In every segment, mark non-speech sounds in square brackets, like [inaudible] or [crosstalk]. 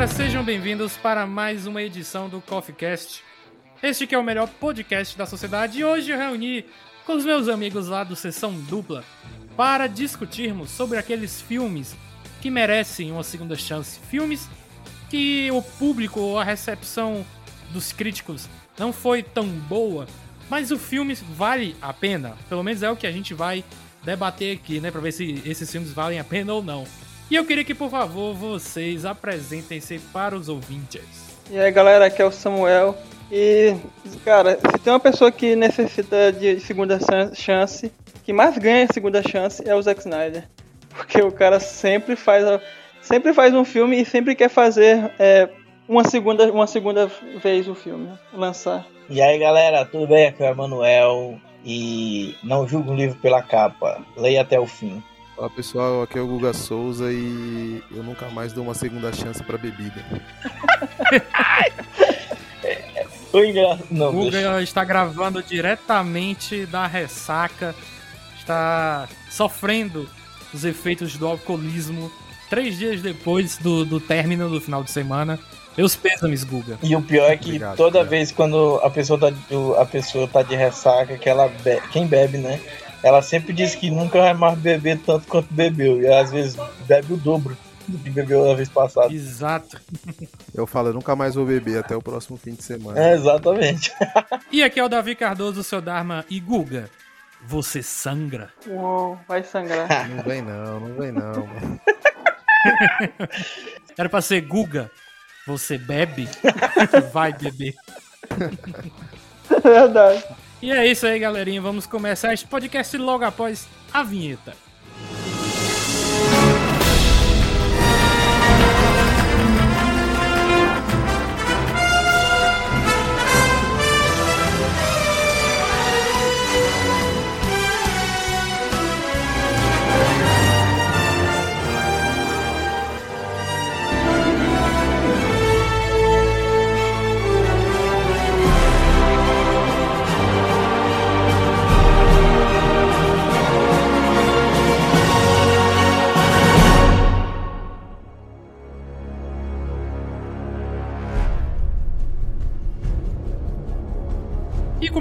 Galera, sejam bem-vindos para mais uma edição do Coffee Cast. Este que é o melhor podcast da sociedade e hoje eu reuni com os meus amigos lá do Sessão Dupla para discutirmos sobre aqueles filmes que merecem uma segunda chance. Filmes que o público ou a recepção dos críticos não foi tão boa, mas o filme vale a pena. Pelo menos é o que a gente vai debater aqui, né, para ver se esses filmes valem a pena ou não. E eu queria que, por favor, vocês apresentem-se para os ouvintes. E aí, galera, aqui é o Samuel. E, cara, se tem uma pessoa que necessita de segunda chance, que mais ganha segunda chance é o Zack Snyder. [laughs] Porque o cara sempre faz, sempre faz um filme e sempre quer fazer é, uma, segunda, uma segunda vez o filme, lançar. E aí, galera, tudo bem? Aqui é o Emanuel. E não julgue um livro pela capa, leia até o fim. Olá pessoal, aqui é o Guga Souza e eu nunca mais dou uma segunda chance pra bebida. [laughs] Oi, não, Guga deixa... está gravando diretamente da ressaca, está sofrendo os efeitos do alcoolismo três dias depois do, do término do final de semana. Meus pêsames, Guga. E o pior é que obrigado, toda obrigado. vez quando a pessoa tá, a pessoa tá de ressaca, que ela be... quem bebe, né? Ela sempre diz que nunca vai mais beber tanto quanto bebeu. E às vezes bebe o dobro do que bebeu na vez passada. Exato. Eu falo, eu nunca mais vou beber até o próximo fim de semana. É, exatamente. e aqui é o Davi Cardoso, seu Dharma e Guga. Você sangra? Uou, vai sangrar. [laughs] Não vem não, não vem não. [laughs] Era pra ser Guga. Você bebe? [laughs] vai beber. É verdade. E é isso aí, galerinha. Vamos começar este podcast logo após a vinheta.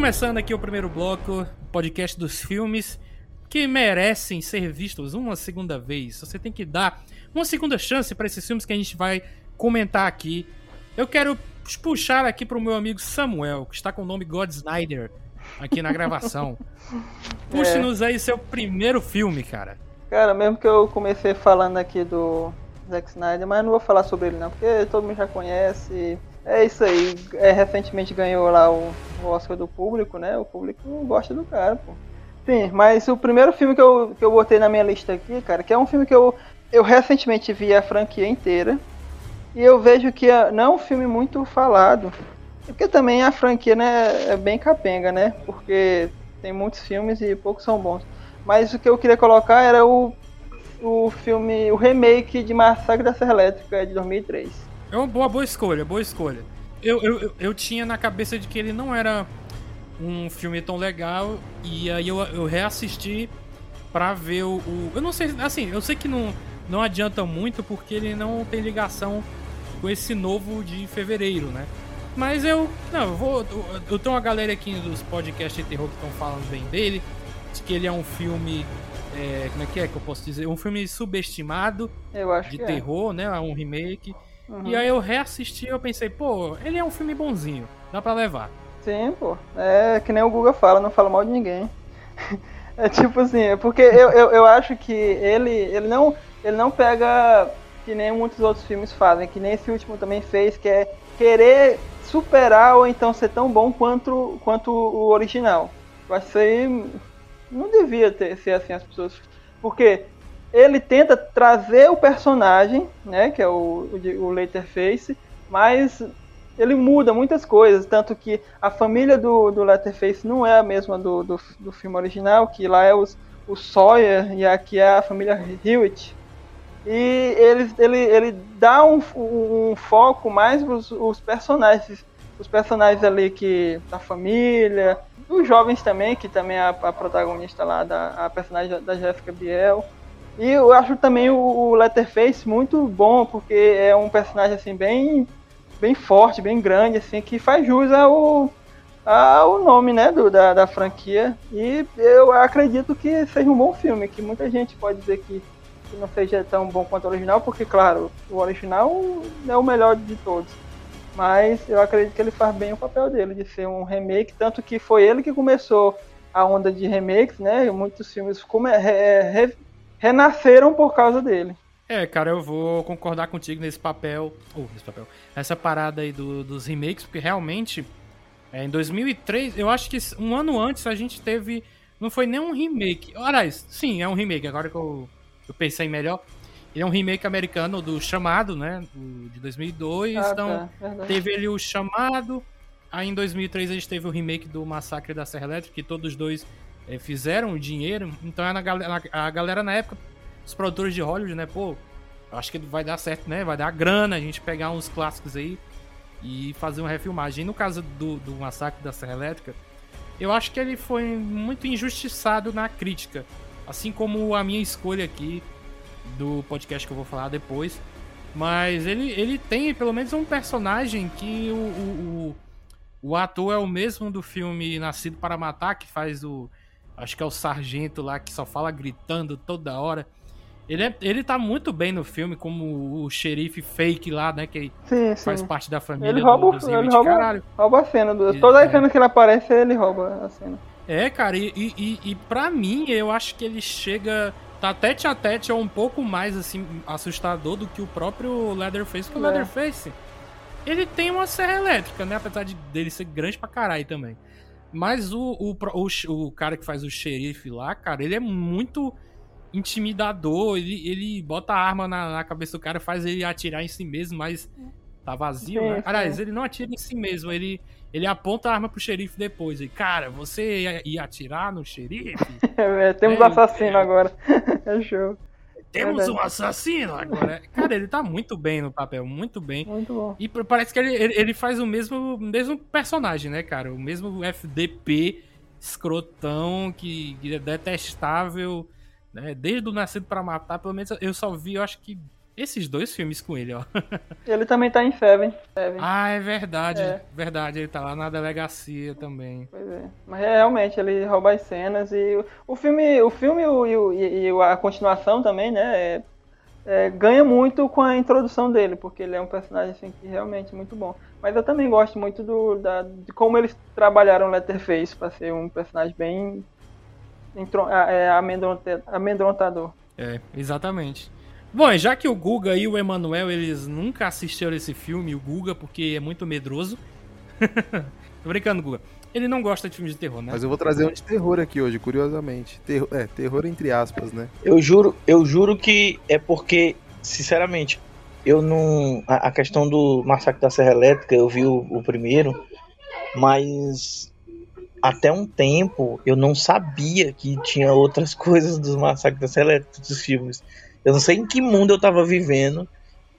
Começando aqui o primeiro bloco, podcast dos filmes que merecem ser vistos uma segunda vez. Você tem que dar uma segunda chance para esses filmes que a gente vai comentar aqui. Eu quero puxar aqui para o meu amigo Samuel, que está com o nome God Snyder aqui na gravação. [laughs] Puxe-nos é. aí seu primeiro filme, cara. Cara, mesmo que eu comecei falando aqui do Zack Snyder, mas não vou falar sobre ele não, porque todo mundo já conhece. É isso aí. É, recentemente ganhou lá o, Oscar do público, né? O público gosta do cara, pô. Sim, mas o primeiro filme que eu, que eu botei na minha lista aqui, cara, que é um filme que eu, eu recentemente vi a franquia inteira. E eu vejo que é, não é um filme muito falado. Porque também a franquia né, é bem capenga, né? Porque tem muitos filmes e poucos são bons. Mas o que eu queria colocar era o, o filme, o remake de Massacre da Serra Elétrica de 2003. É uma boa, boa escolha, boa escolha. Eu, eu, eu tinha na cabeça de que ele não era um filme tão legal e aí eu, eu reassisti pra ver o, o, Eu não sei, assim, eu sei que não, não adianta muito porque ele não tem ligação com esse novo de fevereiro, né? Mas eu. Não, eu vou. Eu, eu tenho uma galera aqui dos podcasts de terror que estão falando bem dele. De que ele é um filme. É, como é que é que eu posso dizer? Um filme subestimado de é. terror, é. né? Um remake. Uhum. E aí eu reassisti e eu pensei, pô, ele é um filme bonzinho, dá pra levar. Sim, pô. É que nem o Guga fala, não fala mal de ninguém. [laughs] é tipo assim, é porque eu, eu, eu acho que ele, ele, não, ele não pega que nem muitos outros filmes fazem, que nem esse último também fez, que é querer superar ou então ser tão bom quanto, quanto o original. Eu acho que isso aí não devia ter, ser assim as pessoas. Porque ele tenta trazer o personagem, né, que é o, o, o Leatherface, mas ele muda muitas coisas, tanto que a família do, do Letterface não é a mesma do, do, do filme original, que lá é os, o Sawyer e aqui é a família Hewitt. E ele, ele, ele dá um, um foco mais os, os personagens, os personagens ali que da família, dos jovens também, que também é a, a protagonista lá, da, a personagem da Jessica Biel. E eu acho também o, Letterface muito bom, porque é um personagem assim bem bem forte, bem grande, assim, que faz jus ao, ao nome, né, do, da, da franquia. E eu acredito que seja um bom filme, que muita gente pode dizer que, que não seja tão bom quanto o original, porque, claro, o original é o melhor de todos. Mas eu acredito que ele faz bem o papel dele, de ser um remake, tanto que foi ele que começou a onda de remakes, né? Muitos filmes come, re, re, renasceram por causa dele. É, cara, eu vou concordar contigo nesse papel. Oh, nesse papel. Essa parada aí do, dos remakes, porque realmente, é, em 2003, eu acho que um ano antes a gente teve. Não foi nem um remake. Aliás, sim, é um remake, agora que eu, eu pensei melhor. Ele é um remake americano do Chamado, né? Do, de 2002. Ah, então, tá, teve ele o Chamado. Aí em 2003 a gente teve o remake do Massacre da Serra Elétrica, que todos dois é, fizeram dinheiro. Então a galera, a galera na época os produtores de Hollywood, né? Pô, acho que vai dar certo, né? Vai dar grana a gente pegar uns clássicos aí e fazer uma refilmagem. E no caso do, do Massacre da Serra Elétrica, eu acho que ele foi muito injustiçado na crítica. Assim como a minha escolha aqui do podcast que eu vou falar depois. Mas ele, ele tem pelo menos um personagem que o, o, o, o ator é o mesmo do filme Nascido para Matar, que faz o. Acho que é o sargento lá que só fala gritando toda hora. Ele, é, ele tá muito bem no filme, como o xerife fake lá, né? Que sim, faz parte da família. Ele rouba, do, ele rouba, rouba a cena. Do, toda a é. cena que ele aparece, ele rouba a cena. É, cara, e, e, e pra mim, eu acho que ele chega. Tá tete a tete, é um pouco mais assim, assustador do que o próprio Leatherface. Porque é. o Leatherface, ele tem uma serra elétrica, né? Apesar de dele ser grande pra caralho também. Mas o, o, o, o cara que faz o xerife lá, cara, ele é muito intimidador, ele, ele bota a arma na, na, cabeça do cara, faz ele atirar em si mesmo, mas tá vazio, sim, né? Aliás, ele não atira em si mesmo, ele, ele aponta a arma pro xerife depois. E, cara, você ia, ia atirar no xerife? [laughs] é, temos é, assassino é, agora. [laughs] é show. Temos um assassino agora. Cara, ele tá muito bem no papel, muito bem. Muito bom. E parece que ele, ele faz o mesmo, mesmo personagem, né, cara? O mesmo FDP escrotão, que, que é detestável né? Desde o Nascido para Matar, pelo menos eu só vi, eu acho que esses dois filmes com ele, ó. [laughs] Ele também tá em Seven. Seven. Ah, é verdade. É. Verdade, ele tá lá na delegacia também. Pois é. Mas é, realmente, ele rouba as cenas e o filme, o filme e, e a continuação também, né? É, é, ganha muito com a introdução dele, porque ele é um personagem assim, que realmente é muito bom. Mas eu também gosto muito do, da, de como eles trabalharam Letterface para ser um personagem bem é, amedrontador. É, exatamente. Bom, já que o Guga e o Emanuel, eles nunca assistiram esse filme, o Guga, porque é muito medroso. [laughs] Tô brincando, Guga. Ele não gosta de filmes de terror, né? Mas eu vou trazer um de terror aqui hoje, curiosamente. Terror, é, terror entre aspas, né? Eu juro, eu juro que é porque, sinceramente, eu não. A, a questão do Massacre da Serra Elétrica, eu vi o, o primeiro, mas até um tempo eu não sabia que tinha outras [laughs] coisas dos massacres da Serra dos filmes. Eu não sei em que mundo eu tava vivendo,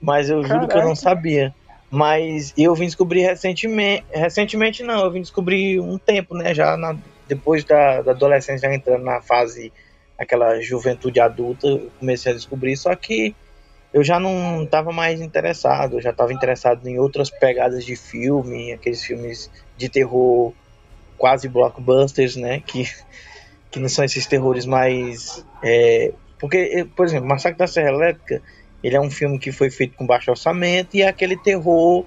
mas eu Caraca. juro que eu não sabia. Mas eu vim descobrir recentemente, recentemente não, eu vim descobrir um tempo, né, já na, depois da, da adolescência, já entrando na fase, aquela juventude adulta, eu comecei a descobrir, só que eu já não estava mais interessado, eu já estava interessado em outras pegadas de filme, aqueles filmes de terror quase blockbusters, né? Que, que não são esses terrores mais. É, porque, por exemplo, Massacre da Serra Elétrica ele é um filme que foi feito com baixo orçamento e é aquele terror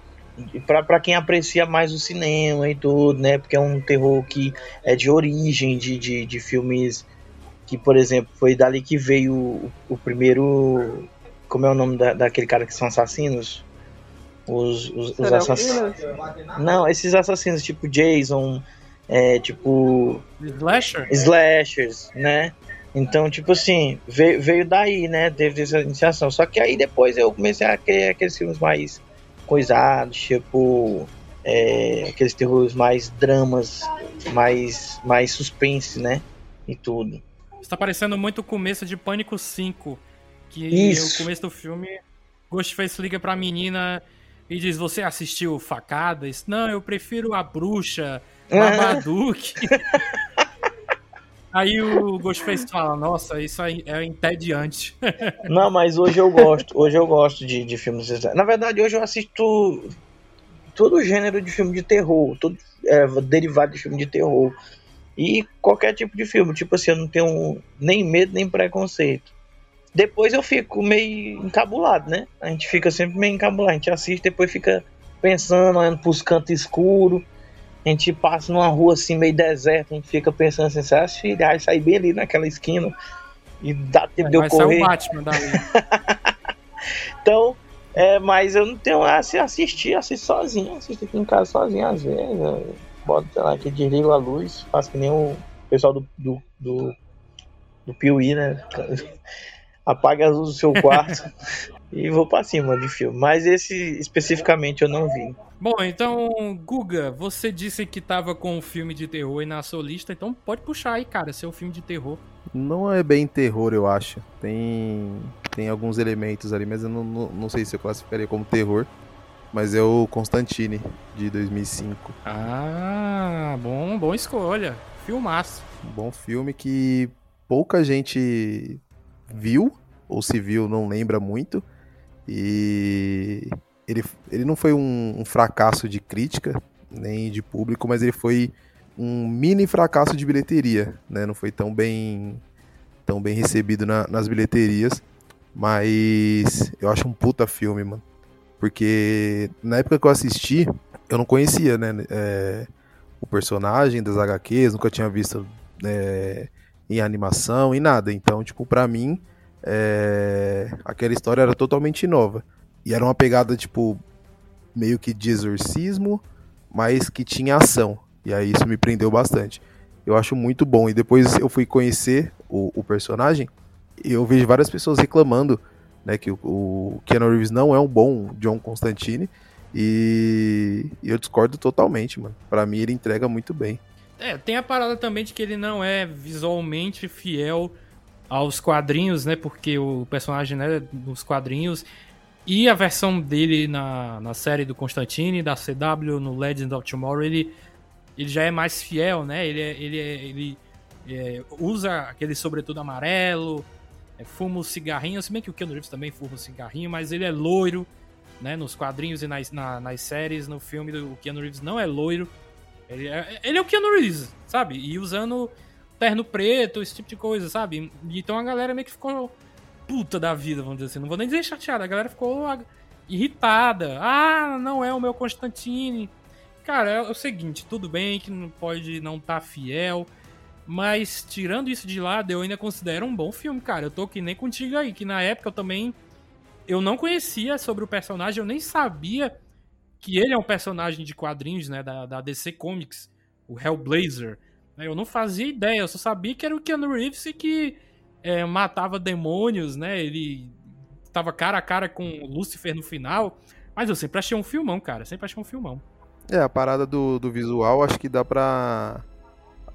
para quem aprecia mais o cinema e tudo, né? Porque é um terror que é de origem de, de, de filmes que, por exemplo, foi dali que veio o, o primeiro. Como é o nome da, daquele cara que são assassinos? Os, os, os assassinos. Não, esses assassinos tipo Jason, é, tipo. Slasher? Slashers, né? Então, tipo assim, veio, veio daí, né? Teve essa iniciação. Só que aí depois eu comecei a querer aqueles filmes mais coisados, tipo. é, aqueles terrores mais dramas, mais, mais suspense, né? E tudo. Está parecendo muito o começo de Pânico 5. Que Isso. o começo do filme, Ghostface liga pra menina e diz: Você assistiu Facadas? Não, eu prefiro a bruxa, [laughs] Babadook. Aí o Ghostface fala: Nossa, isso aí é entediante. [laughs] Não, mas hoje eu gosto. Hoje eu gosto de, de filmes. Na verdade, hoje eu assisto todo gênero de filme de terror, todo é, derivado de filme de terror. E qualquer tipo de filme. Tipo assim, eu não tenho nem medo nem preconceito. Depois eu fico meio encabulado, né? A gente fica sempre meio encabulado. A gente assiste, depois fica pensando, olhando pros cantos escuros. A gente passa numa rua assim, meio deserta, a gente fica pensando assim, se assistir, aí sair bem ali naquela esquina e dá tempo de eu Vai sair correr. o Batman dali. [laughs] Então, é, mas eu não tenho assim, assistir, assisto sozinho, assisto aqui em casa sozinho às vezes. Eu boto sei lá, aqui, desligo a luz, faço que nem o pessoal do, do, do, do Piuí, né? [laughs] Apaga a luz do seu quarto [laughs] e vou pra cima de filme. Mas esse especificamente eu não vi. Bom, então, Guga, você disse que tava com um filme de terror aí na sua lista, então pode puxar aí, cara, seu filme de terror. Não é bem terror, eu acho. Tem, tem alguns elementos ali, mas eu não, não, não sei se eu classificaria como terror. Mas é o Constantine, de 2005. Ah, bom, boa escolha. Filmaço. Um bom filme que pouca gente viu, ou se viu não lembra muito. E ele, ele não foi um, um fracasso de crítica, nem de público, mas ele foi um mini fracasso de bilheteria, né? Não foi tão bem, tão bem recebido na- nas bilheterias, mas eu acho um puta filme, mano. Porque na época que eu assisti, eu não conhecia, né? é, o personagem das HQs, nunca tinha visto é, em animação e nada. Então, tipo, pra mim, é, aquela história era totalmente nova. E era uma pegada, tipo, meio que de exorcismo, mas que tinha ação. E aí isso me prendeu bastante. Eu acho muito bom. E depois eu fui conhecer o, o personagem e eu vejo várias pessoas reclamando né, que o, o Keanu Reeves não é um bom John Constantine. E eu discordo totalmente, mano. Pra mim ele entrega muito bem. É, tem a parada também de que ele não é visualmente fiel aos quadrinhos, né? Porque o personagem, né, nos quadrinhos e a versão dele na, na série do Constantine, da CW, no Legends of Tomorrow, ele, ele já é mais fiel, né? Ele, é- ele, é- ele é, usa aquele sobretudo amarelo, é, fuma o cigarrinho, se bem que o Keanu Reeves também fuma o cigarrinho, mas ele é loiro, né? Nos quadrinhos e nas, na- nas séries, no filme, o Keanu Reeves não é loiro. Ele é, ele é o Keanu Reeves, sabe? E usando terno preto, esse tipo de coisa, sabe? Então a galera meio que ficou puta da vida, vamos dizer assim. Não vou nem dizer chateada, a galera ficou irritada. Ah, não é o meu Constantine. Cara, é o seguinte, tudo bem que não pode não estar fiel, mas tirando isso de lado, eu ainda considero um bom filme, cara. Eu tô que nem contigo aí, que na época eu também eu não conhecia sobre o personagem, eu nem sabia que ele é um personagem de quadrinhos, né, da, da DC Comics, o Hellblazer. Né, Eu não fazia ideia, eu só sabia que era o Keanu Reeves que é, matava demônios, né? Ele tava cara a cara com o Lucifer no final. Mas eu sempre achei um filmão, cara. Sempre achei um filmão. É, a parada do, do visual, acho que dá pra.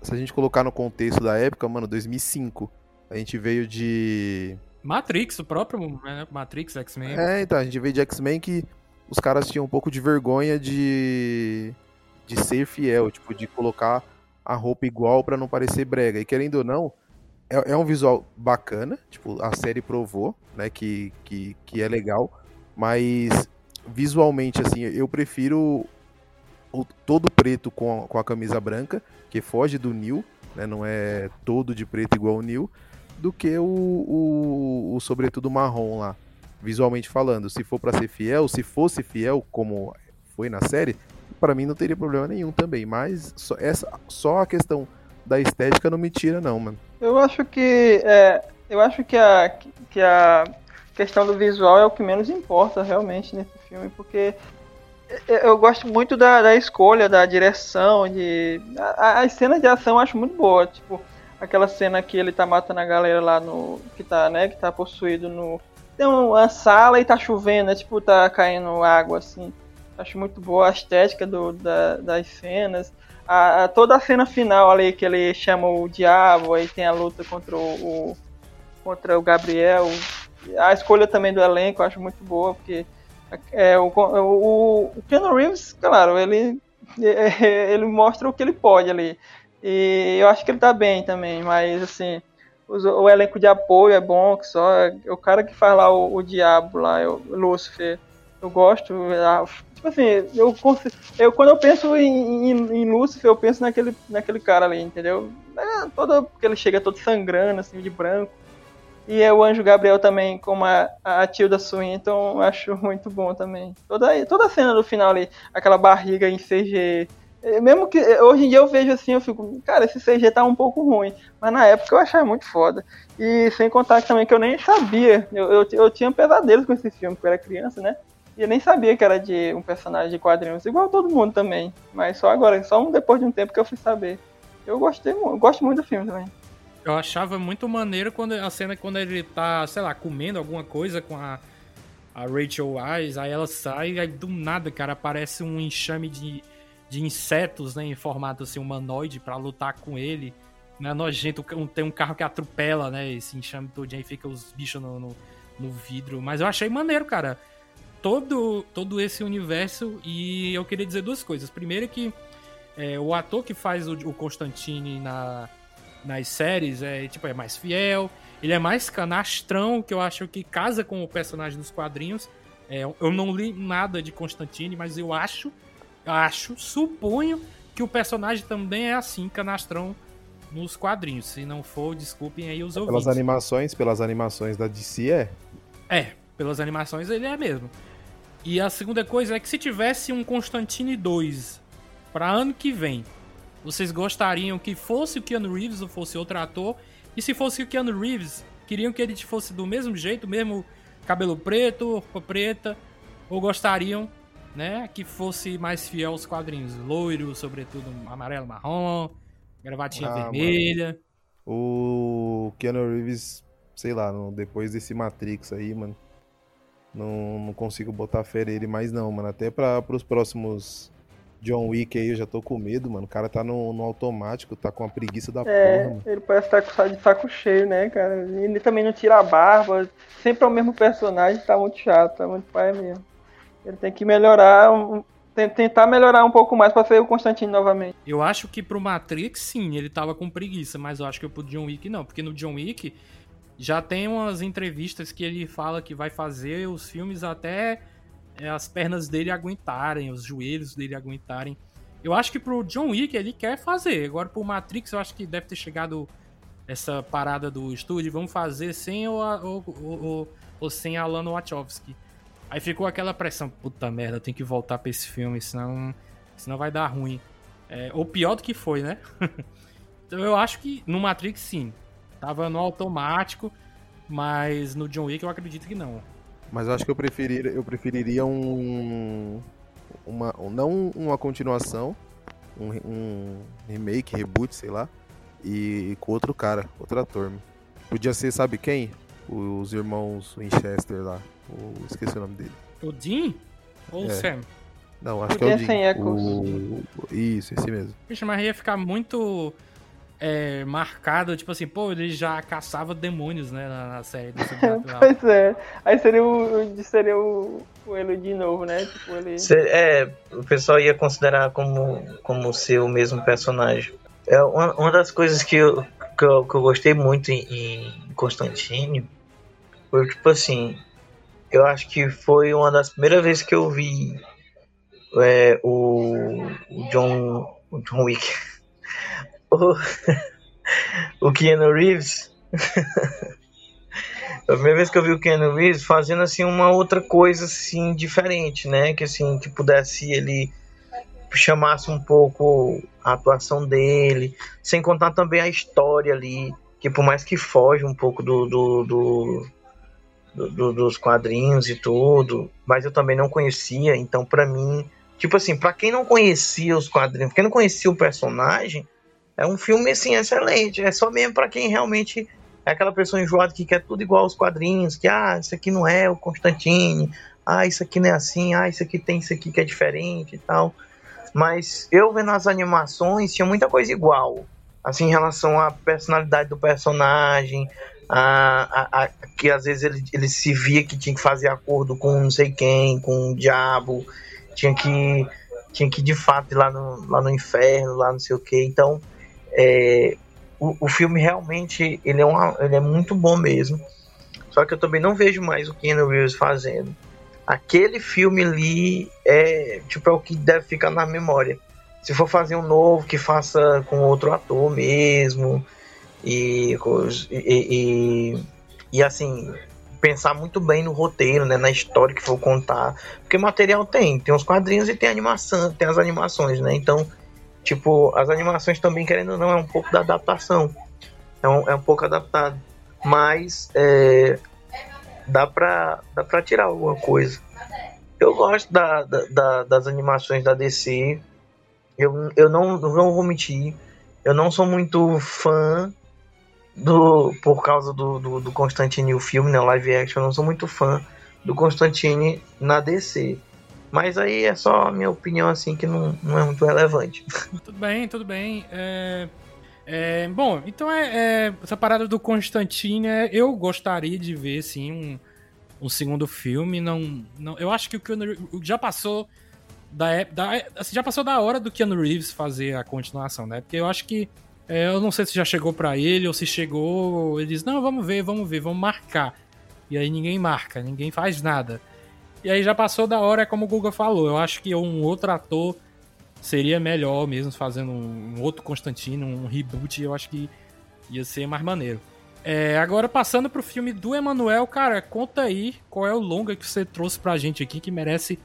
Se a gente colocar no contexto da época, mano, 2005. A gente veio de. Matrix, o próprio né, Matrix X-Men. É, então, a gente veio de X-Men que os caras tinham um pouco de vergonha de. de ser fiel, tipo, de colocar a roupa igual pra não parecer brega. E querendo ou não, é, é um visual bacana, tipo, a série provou, né, que, que, que é legal, mas visualmente, assim, eu prefiro o todo preto com a, com a camisa branca, que foge do Neil, né, não é todo de preto igual o Neil, do que o, o, o sobretudo marrom lá, visualmente falando. Se for pra ser fiel, se fosse fiel como foi na série, pra mim não teria problema nenhum também, mas só, essa, só a questão da estética não me tira não, mano. Eu acho que é, eu acho que a que a questão do visual é o que menos importa realmente nesse filme, porque eu- gosto muito da, da escolha, da direção, de a, a cena de ação eu acho muito boa, tipo aquela cena que ele tá matando a galera lá no que tá, né, que tá possuído no tem uma sala e tá chovendo, né, tipo tá caindo água assim. Acho muito boa a estética do, da, das cenas. A, a, toda a cena final ali que ele chama o diabo, aí tem a luta contra o, o contra o Gabriel. A escolha também do elenco eu acho muito boa, porque é, o, o, o Keanu Reeves, claro, ele, [laughs] ele mostra o que ele pode ali. E eu acho que ele tá bem também, mas assim, o, elenco de apoio é bom, que só é o cara que faz lá o, o diabo lá, o Lúcifer, eu gosto. Tipo assim, eu, eu quando eu penso em, em, em Lúcifer, eu penso naquele, naquele cara ali, entendeu? É, todo, porque ele chega todo sangrando, assim, de branco. E é o Anjo Gabriel também, como a, a Tilda Swinton, eu acho muito bom também. Toda, toda a cena do final ali, aquela barriga em CG. É, mesmo que hoje em dia eu vejo assim, eu fico, cara, esse CG tá um pouco ruim. Mas na época eu achava muito foda. E sem contar também que eu nem sabia. Eu, eu, eu tinha pesadelos com esse filme, porque eu era criança, né? E eu nem sabia que era de um personagem de quadrinhos, igual todo mundo também. Mas só agora, só depois de um tempo que eu fui saber. Eu gostei, eu gosto muito do filme também. Eu achava muito maneiro quando a cena quando ele tá, sei lá, comendo alguma coisa com a, a Rachel Wise, aí ela sai aí do nada, cara, aparece um enxame de, de insetos, né, em formato assim, humanoide para lutar com ele. Né, nojento, tem um carro que atropela, né, esse enxame todo, aí fica os bichos no, no, no vidro. Mas eu achei maneiro, cara. Todo, todo esse universo e eu queria dizer duas coisas. Primeiro que é, o ator que faz o, o Constantine na, nas séries é tipo é mais fiel, ele é mais canastrão, que eu acho que casa com o personagem dos quadrinhos. É, eu não li nada de Constantine, mas eu acho, acho, suponho que o personagem também é assim, canastrão nos quadrinhos. Se não for, desculpem aí os pelas ouvintes. Pelas animações, pelas animações da DC é? É, pelas animações ele é mesmo. E a segunda coisa é que se tivesse um Constantine 2 para ano que vem, vocês gostariam que fosse o Keanu Reeves ou fosse outro ator? E se fosse o Keanu Reeves, queriam que ele fosse do mesmo jeito, mesmo cabelo preto, roupa preta? Ou gostariam, né, que fosse mais fiel aos quadrinhos? Loiro, sobretudo amarelo, marrom, gravatinha ah, vermelha. Mano. O Keanu Reeves, sei lá, depois desse Matrix aí, mano, não, não consigo botar fé nele mais não, mano. Até para os próximos John Wick aí, eu já tô com medo, mano. O cara tá no, no automático, tá com a preguiça da é, porra, mano. Ele parece estar tá de saco cheio, né, cara? Ele também não tira a barba, sempre é o mesmo personagem, tá muito chato, tá muito pai mesmo. Ele tem que melhorar, tentar melhorar um pouco mais pra ser o Constantine novamente. Eu acho que pro Matrix, sim, ele tava com preguiça, mas eu acho que pro John Wick não, porque no John Wick já tem umas entrevistas que ele fala que vai fazer os filmes até é, as pernas dele aguentarem, os joelhos dele aguentarem. Eu acho que pro John Wick ele quer fazer. Agora pro Matrix eu acho que deve ter chegado essa parada do estúdio, vamos fazer sem o, o, o, o sem Alan Wachowski. Aí ficou aquela pressão, puta merda, tem que voltar pra esse filme, senão, senão vai dar ruim. É, ou pior do que foi, né? [laughs] então eu acho que no Matrix sim. Tava no automático, mas no John Wick eu acredito que não. Mas eu acho que eu preferiria, eu preferiria um. Uma, não uma continuação, um, um remake, reboot, sei lá, e, e, com outro cara, outro ator. Podia ser, sabe quem? Os irmãos Winchester lá. O, esqueci o nome dele. O Dean? Ou o é. Sam? Não, acho Podia que é o Dean. O... Isso, esse mesmo. Vixe, mas ia ficar muito é, marcado, tipo assim, pô, ele já caçava demônios, né, na, na série do [laughs] Pois é. Aí seria o, seria o, o ele de novo, né? Tipo, ele... É, o pessoal ia considerar como, como ser o mesmo personagem. É uma, uma das coisas que eu, que eu, que eu gostei muito em, em Constantine foi, tipo assim, eu acho que foi uma das primeiras vezes que eu vi é, o, o John, o John Wick o, [laughs] o Keanu Reeves. a primeira vez que eu vi o Keanu Reeves fazendo assim uma outra coisa assim diferente, né? Que assim, que pudesse ele chamasse um pouco a atuação dele, sem contar também a história ali, que por mais que foge um pouco do, do, do, do dos quadrinhos e tudo, mas eu também não conhecia, então para mim, tipo assim, para quem não conhecia os quadrinhos, quem não conhecia o personagem, é um filme, assim, excelente. É só mesmo para quem realmente é aquela pessoa enjoada que quer tudo igual aos quadrinhos, que, ah, isso aqui não é o Constantine, ah, isso aqui não é assim, ah, isso aqui tem isso aqui que é diferente e tal. Mas eu vendo as animações, tinha muita coisa igual. Assim, em relação à personalidade do personagem, a, a, a, que às vezes ele, ele se via que tinha que fazer acordo com não sei quem, com o diabo, tinha que, tinha que de fato ir lá no, lá no inferno, lá não sei o que. Então, é, o, o filme realmente ele é, uma, ele é muito bom mesmo. Só que eu também não vejo mais o Keanu Reeves fazendo. Aquele filme ali é tipo é o que deve ficar na memória. Se for fazer um novo, que faça com outro ator mesmo. E, e, e, e assim, pensar muito bem no roteiro, né, na história que for contar, porque material tem, tem os quadrinhos e tem animação, tem as animações, né? Então, tipo, as animações também querendo ou não é um pouco da adaptação, é um, é um pouco adaptado, mas é, dá pra dá para tirar alguma coisa. Eu gosto da, da, da, das animações da DC. Eu, eu não, não vou mentir. Eu não sou muito fã do por causa do, do, do Constantine o filme, né, live action, eu não sou muito fã do Constantine na DC. Mas aí é só a minha opinião, assim, que não, não é muito relevante. [laughs] Tudo bem, tudo bem. É, é, bom, então é, é, essa parada do Constantine, é, eu gostaria de ver, sim, um, um segundo filme. Não, não, eu acho que o Keanu já passou da, da assim, já passou da hora do Keanu Reeves fazer a continuação, né? Porque eu acho que é, eu não sei se já chegou para ele ou se chegou. Ele diz: Não, vamos ver, vamos ver, vamos marcar. E aí ninguém marca, ninguém faz nada. E aí já passou da hora, é como o Guga falou. Eu acho que um outro ator seria melhor mesmo fazendo um outro Constantino, um reboot. Eu acho que ia ser mais maneiro. É, agora passando pro filme do Emanuel, cara, conta aí qual é o longa que você trouxe pra gente aqui que merece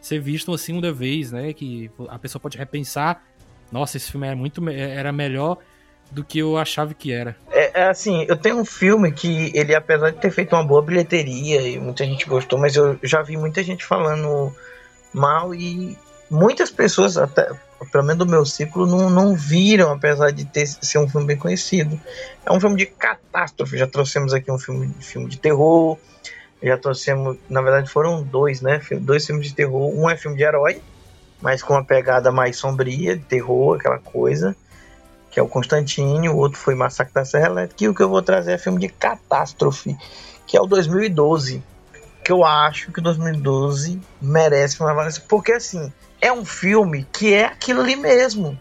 ser visto uma segunda vez, né? Que a pessoa pode repensar nossa, esse filme era muito era melhor do que eu achava que era. É, é, assim, eu tenho um filme que ele, apesar de ter feito uma boa bilheteria e muita gente gostou, mas eu já vi muita gente falando mal e muitas pessoas, até pelo menos do meu ciclo, não, não viram, apesar de ter ser um filme bem conhecido. É um filme de catástrofe. Já trouxemos aqui um filme, filme de terror. Já trouxemos, na verdade, foram dois, né? Dois filmes de terror. Um é filme de herói, mas com uma pegada mais sombria, de terror, aquela coisa, que é o Constantine, o outro foi Massacre da Serra Elétrica, e o que eu vou trazer é filme de catástrofe, que é o 2012, que eu acho que o 2012 merece uma avaliação, porque assim, é um filme que é aquilo ali mesmo.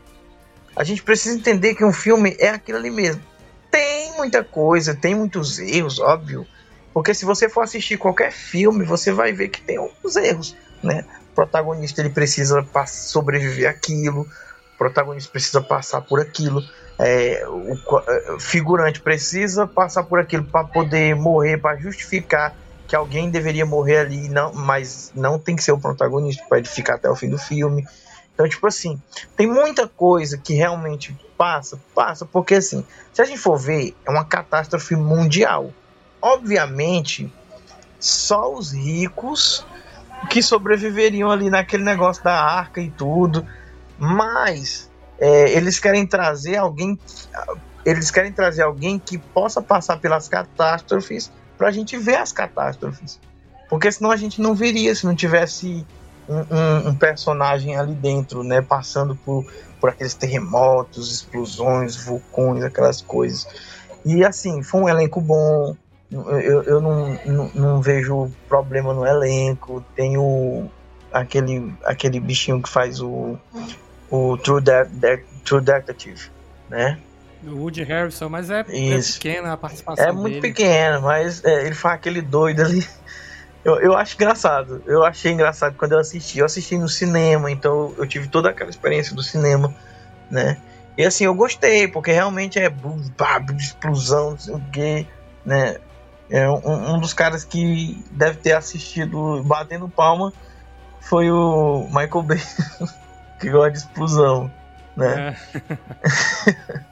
A gente precisa entender que um filme é aquilo ali mesmo. Tem muita coisa, tem muitos erros, óbvio. Porque se você for assistir qualquer filme, você vai ver que tem alguns erros, né? O protagonista ele precisa sobreviver aquilo, protagonista precisa passar por aquilo, é, o é, figurante precisa passar por aquilo para poder morrer, para justificar que alguém deveria morrer ali, não, mas não tem que ser o protagonista para ele ficar até o fim do filme. Então, tipo assim, tem muita coisa que realmente passa, passa, porque assim, se a gente for ver, é uma catástrofe mundial. Obviamente, só os ricos que sobreviveriam ali naquele negócio da arca e tudo. Mas é, eles querem trazer alguém. Eles querem trazer alguém que possa passar pelas catástrofes para a gente ver as catástrofes. Porque senão a gente não veria se não tivesse um, um, um, personagem ali dentro, né? Passando por, por aqueles terremotos, explosões, vulcões, aquelas coisas. E assim, foi um elenco bom, eu, eu não, não, não, vejo problema no elenco. Tem o, aquele, aquele bichinho que faz o, o True, De De True Detective, né? O Woody Harrison, mas é, é pequena a participação É muito dele. pequeno, mas é, ele faz aquele doido ali. [laughs] Eu, eu acho engraçado. Eu achei engraçado quando eu assisti. Eu assisti no cinema, então eu tive toda aquela experiência do cinema, né? E assim, eu gostei, porque realmente é explosão, não sei o quê, né? É, um, um, dos caras que deve ter assistido batendo palma foi o Michael Bay, [laughs] que gosta de explosão, né? É. [laughs]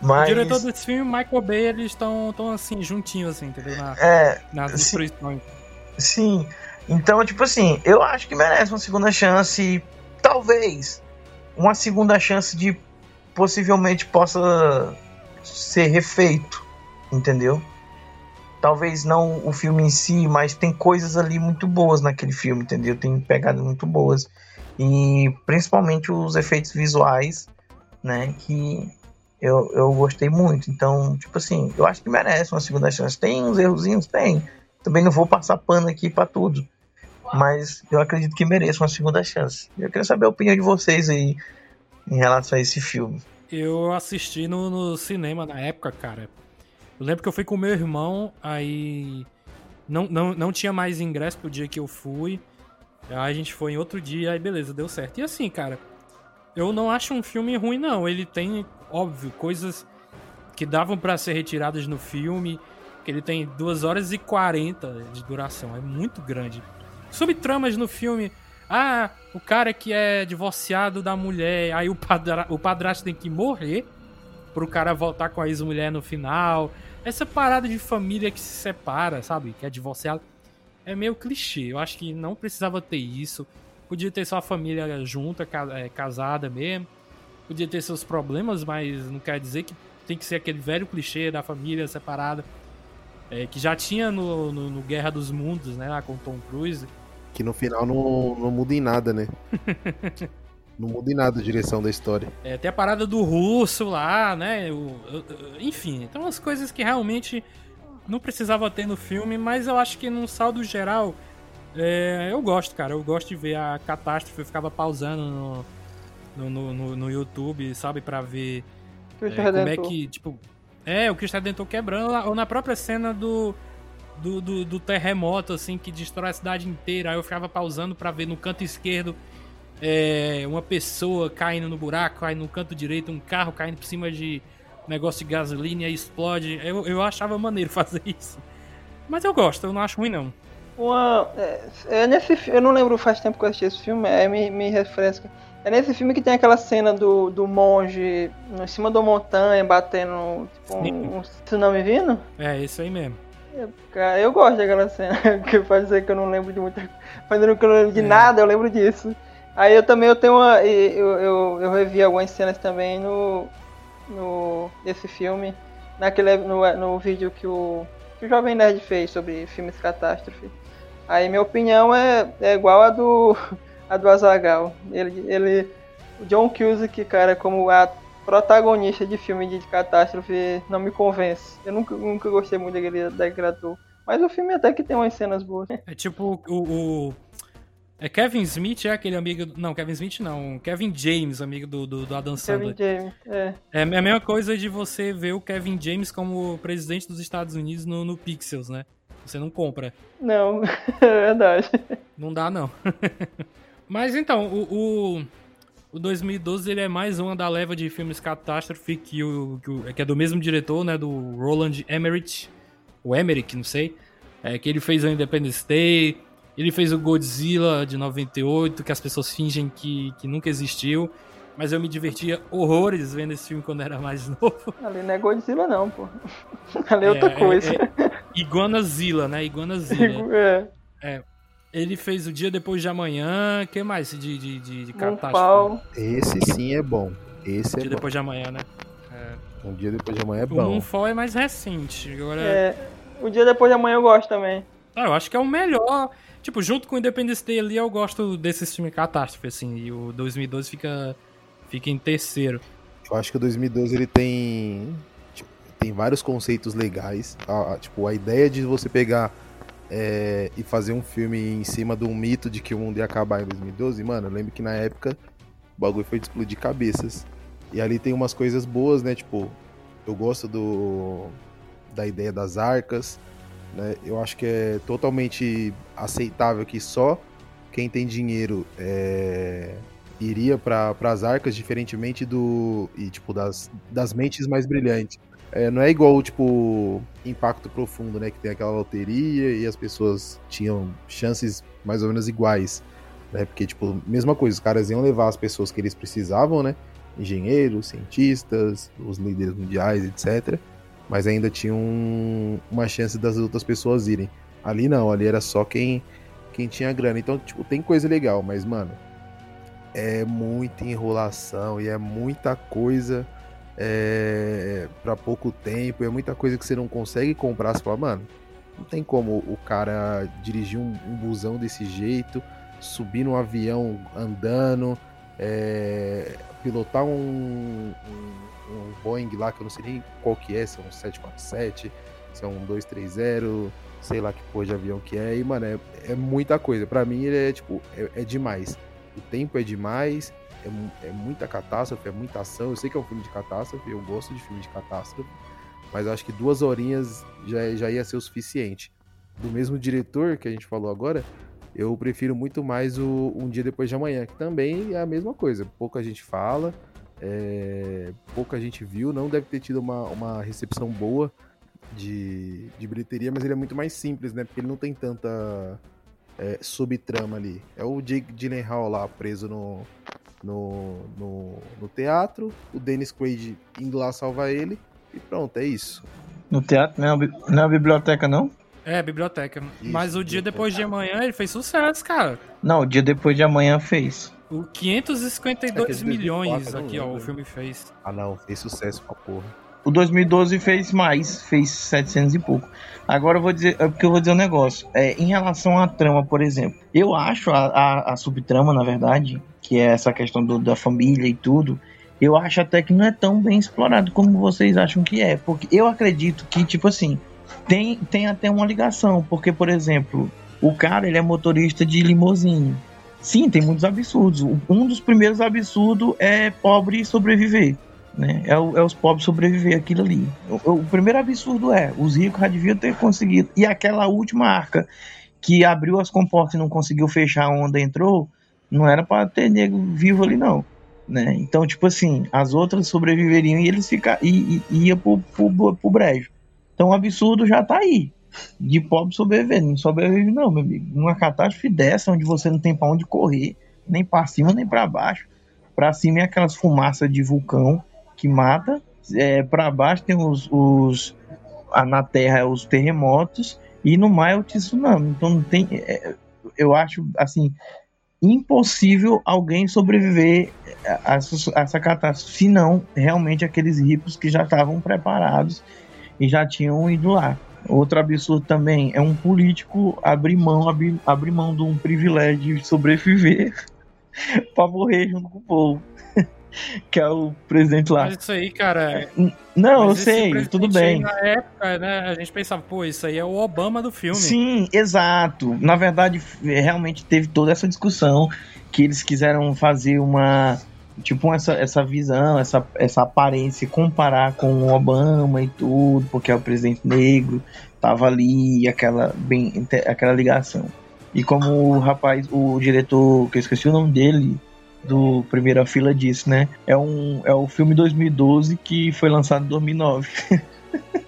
Mas... O diretor desse filme, Michael Bay, eles estão tão assim, juntinhos, assim, entendeu? Na, é, nas destruições. Sim, sim. Então, tipo assim, eu acho que merece uma segunda chance. Talvez uma segunda chance de possivelmente possa ser refeito, entendeu? talvez não o filme em si, mas tem coisas ali muito boas naquele filme, entendeu? Tem pegadas muito boas. E principalmente os efeitos visuais, né? Que eu, eu gostei muito. Então, tipo assim, eu acho que merece uma segunda chance. Tem uns errozinhos? Tem. Também não vou passar pano aqui para tudo. Mas eu acredito que mereça uma segunda chance. Eu queria saber a opinião de vocês aí em relação a esse filme. Eu assisti no, no cinema na época, cara. Eu lembro que eu fui com meu irmão, aí não, não, não tinha mais ingresso pro dia que eu fui. Aí a gente foi em outro dia, aí beleza, deu certo. E assim, cara, eu não acho um filme ruim, não. Ele tem, óbvio, coisas que davam para ser retiradas no filme. Que ele tem 2 horas e 40 de duração. É muito grande. Subtramas no filme. Ah, o cara que é divorciado da mulher. Aí o, padra o padrasto tem que morrer pro cara voltar com a ex-mulher no final. Essa parada de família que se separa, sabe? Que é divorciado. É meio clichê. Eu acho que não precisava ter isso. Podia ter só a família junta, é, casada mesmo. Podia ter seus problemas, mas não quer dizer que tem que ser aquele velho clichê da família separada. É, que já tinha no, no, no, Guerra dos Mundos, né? Lá com Tom Cruise. Que no final não, não muda em nada, né? [laughs] não muda em nada a direção da história. É, tem a parada do russo lá, né? O, enfim, então umas coisas que realmente não precisava ter no filme, mas eu acho que num saldo geral é, eu gosto, cara. Eu gosto de ver a catástrofe. Eu ficava pausando no, no, no, no YouTube, sabe? Pra ver é, como é que, tipo... É, o Cristo Redentor quebrando. Ou na própria cena do, do, do, do, terremoto, assim, que destrói a cidade inteira. Aí eu ficava pausando pra ver no canto esquerdo é, uma pessoa caindo no buraco. Aí no canto direito um carro caindo por cima de negócio de gasolina e explode. Eu, eu achava maneiro [laughs] fazer isso. Mas eu gosto, eu não acho ruim não. Uma. É, é, nesse Eu não lembro faz tempo que eu assisti esse filme, é, me, me refresca. É nesse filme que tem aquela cena do, do monge em cima da montanha batendo tipo, um, um tsunami vindo? É, isso aí mesmo. Eu, cara, eu gosto daquela cena, [laughs] que pode dizer que eu não lembro de muita Fazendo que eu não lembro de é. nada, eu lembro disso. Aí eu também eu tenho uma. Eu, eu, eu revi algumas cenas também no. No. filme. Naquele. no, no vídeo que o. que o Jovem Nerd fez sobre filmes catástrofe. Aí minha opinião é, é igual a do [laughs] a do Azagal. Ele, ele, o John Cusack, cara, como a protagonista de filme de catástrofe, não me convence. Eu nunca, nunca gostei muito daquele, daquele ator. Mas o filme até que tem umas cenas boas. É tipo o, o... É Kevin Smith, é aquele amigo. Não, Kevin Smith não. Kevin James, amigo do, do, do Adam Sandler. Kevin James, é. É a mesma coisa de você ver o Kevin James como presidente dos Estados Unidos no, no Pixels, né? Você não compra. Não, [laughs] é verdade. Não dá, não. [laughs] Mas então, o, o, o, 2012 ele é mais uma da leva de filmes catástrofe que, o, que, o, que é do mesmo diretor, né? Do Roland Emmerich. O Emmerich, não sei. É, que ele fez o Independence Day. Ele fez o Godzilla de 98, que as pessoas fingem que, que nunca existiu. Mas eu me divertia horrores vendo esse filme quando era mais [laughs] novo. Ali não é Godzilla, não, pô. [laughs] Ali é outra é, coisa. É, é Iguanazilla, né? Iguanazilla. É. é. Ele fez o Dia Depois de Amanhã. que mais de, de, de, de catástrofe? Esse sim é bom. Esse o é Dia bom. Depois de Amanhã, né? É. Um Dia Depois de Amanhã é bom. O Moonfall é mais recente. Agora... É. O Dia Depois de Amanhã eu gosto também. Ah, eu acho que é o melhor. Tipo, junto com o Independence Day ali, eu gosto desse filme catástrofe, assim. E o 2012 fica fica em terceiro. Eu acho que o 2012 ele tem tipo, tem vários conceitos legais. Tipo, a ideia de você pegar é, e fazer um filme em cima de um mito de que o mundo ia acabar em 2012, mano, eu lembro que na época o bagulho foi de explodir cabeças. E ali tem umas coisas boas, né? Tipo, eu gosto do da ideia das arcas, né? Eu acho que é totalmente aceitável que só quem tem dinheiro é, iria para as arcas, diferentemente do. e tipo, das, das mentes mais brilhantes. É, não é igual, tipo, Impacto Profundo, né? Que tem aquela loteria e as pessoas tinham chances mais ou menos iguais. Né? Porque, tipo, mesma coisa, os caras iam levar as pessoas que eles precisavam, né? Engenheiros, cientistas, os líderes mundiais, etc. Mas ainda tinham uma chance das outras pessoas irem. Ali não, ali era só quem, quem tinha grana. Então, tipo, tem coisa legal, mas, mano, é muita enrolação e é muita coisa é, para pouco tempo, é muita coisa que você não consegue comprar. Você fala, mano, Não tem como o cara dirigir um, um busão desse jeito, subir num avião andando, é, pilotar um, um, um, Boeing lá, que eu não sei nem qual que é, se é um 747, se é um 230, sei lá que porra de avião que é. E, mano, é, é muita coisa. Para mim, ele é, tipo, é, é, demais. O tempo é demais, é, é muita catástrofe, é muita ação. Eu sei que é um filme de catástrofe, eu gosto de filme de catástrofe, mas acho que duas horinhas já, já ia ser o suficiente. Do mesmo diretor que a gente falou agora, eu prefiro muito mais o Um Dia Depois de Amanhã, que também é a mesma coisa. Pouca gente fala, é... pouca gente viu, não deve ter tido uma, uma recepção boa de, de bilheteria, mas ele é muito mais simples, né? Porque ele não tem tanta é, subtrama ali. É o Jake Gyllenhaal lá preso no, no, no, no teatro, o Dennis Quaid indo lá salvar ele, e pronto, é isso. No teatro? Não é, não é a biblioteca, não? É, biblioteca. Isso, Mas o dia depois de amanhã ele fez sucesso, cara. Não, o dia depois de amanhã fez. O 552 é milhões aqui, ó, o filme fez. Ah, não, fez sucesso pra porra. O 2012 fez mais, fez 700 e pouco. Agora eu vou dizer, é porque eu vou dizer um negócio. É, em relação à trama, por exemplo, eu acho a, a, a subtrama, na verdade, que é essa questão do, da família e tudo, eu acho até que não é tão bem explorado como vocês acham que é. Porque eu acredito que, tipo assim, tem, tem até uma ligação. Porque, por exemplo, o cara ele é motorista de limousine. Sim, tem muitos absurdos. Um dos primeiros absurdos é pobre sobreviver. Né? É, o, é, os pobres sobreviver aquilo ali. O, o, primeiro absurdo é, os ricos já deviam ter conseguido. E aquela última arca que abriu as comportas e não conseguiu fechar onde entrou, não era para ter nego vivo ali, não. Né? Então, tipo assim, as outras sobreviveriam e eles ficar e, e ia pro, pro, pro brejo. Então o absurdo já tá aí. De pobre sobreviver. Não sobrevive, não, meu amigo. Numa catástrofe dessa, onde você não tem pra onde correr, nem para cima, nem para baixo. Para cima é aquelas fumaças de vulcão que mata. É, para baixo tem os, os na terra é os terremotos e no mar é o tsunami. Então não tem, é, eu acho assim impossível alguém sobreviver a essa catástrofe, se não realmente aqueles ricos que já estavam preparados e já tinham ido lá. Outro absurdo também é um político abrir mão, abrir, abrir mão de um privilégio de sobreviver [laughs] para morrer junto com o povo. [laughs] que é o presidente lá. Mas isso aí, cara. Não, eu sei, tudo bem. Na época, né, a gente pensava, pô, isso aí é o Obama do filme. Sim, exato. Na verdade, realmente teve toda essa discussão que eles quiseram fazer uma. Tipo, essa, essa visão, essa, essa aparência, comparar com o Obama e tudo, porque é o presidente negro, tava ali, aquela, bem, aquela ligação. E como o rapaz, o diretor, que eu esqueci o nome dele, do Primeira Fila disse, né? É, um, é o filme 2012 que foi lançado em 2009. [laughs]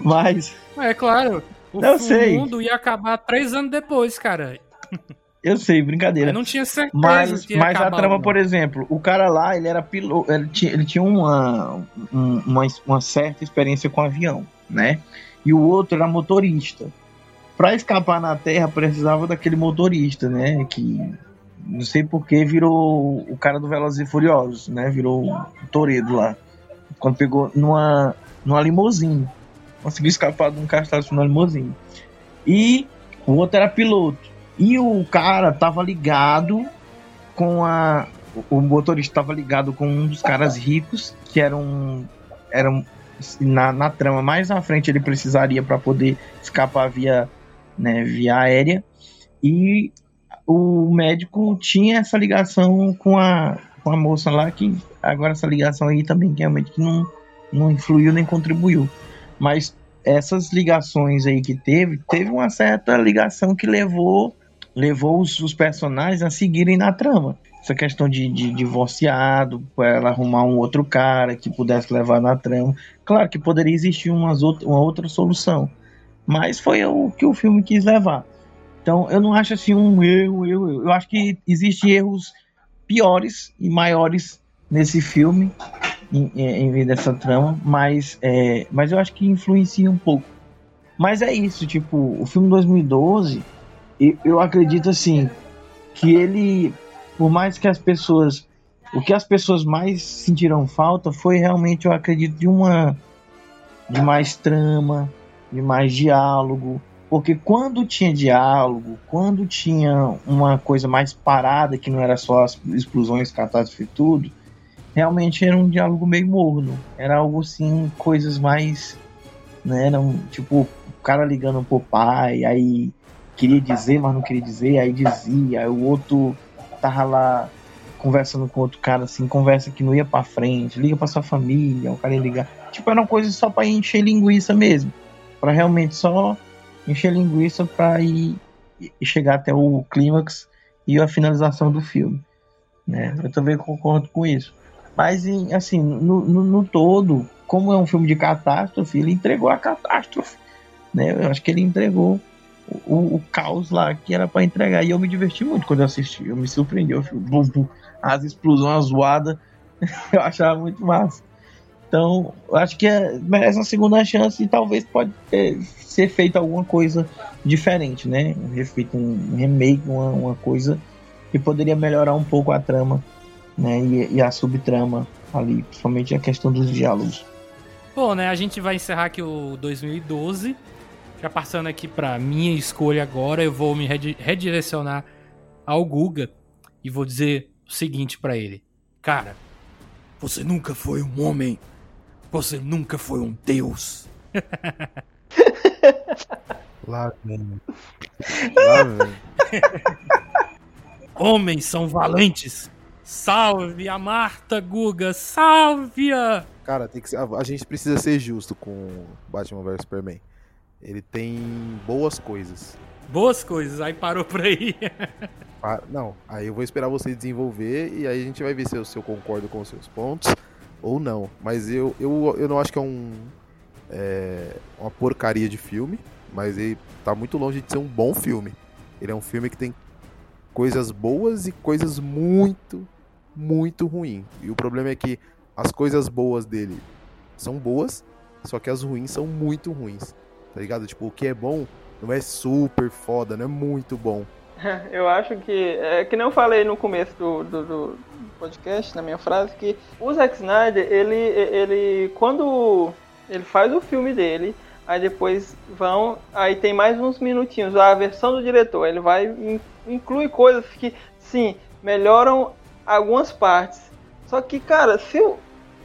Mas. É claro. O, eu sei. mundo ia acabar três anos depois, cara. [laughs] Eu sei, brincadeira. Eu não tinha certeza. Mas, mas a trama, por exemplo, o cara lá, ele era piloto, ele tinha, ele tinha uma, uma, uma certa experiência com avião, né? E o outro era motorista. Para escapar na Terra, precisava daquele motorista, né? Que não sei porque virou o cara do Velozes e Furiosos, né? Virou o Toredo lá. Quando pegou numa, numa limousine. Conseguiu escapar de um catástrofe numa limousine. E o outro era piloto. E o cara tava ligado com a. O motorista tava ligado com um dos caras ricos, que era um. Era um, na, na trama mais à frente ele precisaria para poder escapar via, né, via aérea. E o médico tinha essa ligação com a, com a moça lá, que agora essa ligação aí também realmente não, não influiu nem contribuiu. Mas essas ligações aí que teve, teve uma certa ligação que levou levou os, os personagens a seguirem na trama. Essa questão de, de divorciado, para ela arrumar um outro cara que pudesse levar na trama. Claro que poderia existir umas outra, uma outra solução, mas foi o que o filme quis levar. Então, eu não acho assim um erro, erro, erro. Eu acho que existem erros piores e maiores nesse filme, em, em vez dessa trama, mas, é, mas eu acho que influencia um pouco. Mas é isso, tipo, o filme 2012, eu, eu acredito assim, que ele, por mais que as pessoas, o que as pessoas mais sentiram falta foi realmente, eu acredito, de uma, de mais trama, de mais diálogo. Porque quando tinha diálogo, quando tinha uma coisa mais parada, que não era só as explosões, catástrofe e tudo, realmente era um diálogo meio morno. Era algo assim, coisas mais. Né, era um, tipo, o cara ligando pro pai, aí queria dizer, mas não queria dizer, aí dizia, aí o outro tava lá conversando com outro cara, assim, conversa que não ia pra frente, liga pra sua família, o cara ia ligar. Tipo, era uma coisa só pra encher linguiça mesmo. para realmente só encher linguiça pra ir, ir chegar até o clímax e a finalização do filme. Né? Eu também concordo com isso. Mas, assim, no, no, no, todo, como é um filme de catástrofe, ele entregou a catástrofe. Né? Eu acho que ele entregou o, o caos lá que era para entregar. E eu me diverti muito quando eu assisti. Eu me surpreendi. Eu, bum, bum, as explosões zoadas. [laughs] eu achava muito massa. Então, acho que é, merece uma segunda chance e talvez pode ter, ser feita alguma coisa diferente, né? Refeito um remake, uma, uma coisa que poderia melhorar um pouco a trama né? E, e, a subtrama ali, principalmente a questão dos diálogos. Bom, né? A gente vai encerrar aqui o 2012. Já passando aqui para minha escolha agora, eu vou me redirecionar ao Guga e vou dizer o seguinte para ele: Cara, você nunca foi um homem. Você nunca foi um deus. [laughs] Lá vem. Lá vem. [laughs] Homens são valentes Salve a Marta Guga, salve-a! Cara, tem que ser, a, a, gente precisa ser justo com Batman vs Superman. Ele tem boas coisas. Boas coisas, aí parou por aí. [laughs] não, aí eu vou esperar você desenvolver e aí a gente vai ver se eu, se eu concordo com os seus pontos ou não. Mas eu, eu, eu não acho que é um é, uma porcaria de filme, mas ele tá muito longe de ser um bom filme. Ele é um filme que tem coisas boas e coisas muito, muito ruim. E o problema é que as coisas boas dele são boas, só que as ruins são muito ruins. Tá ligado? Tipo, o que é bom não é super foda, não é muito bom. [laughs] Eu acho que, é que nem eu falei no começo do, do, do, podcast, na minha frase, que o Zack Snyder, ele, ele, quando ele faz o filme dele, aí depois vão, aí tem mais uns minutinhos, a versão do diretor, ele vai, inclui coisas que, sim, melhoram algumas partes. Só que, cara, se eu,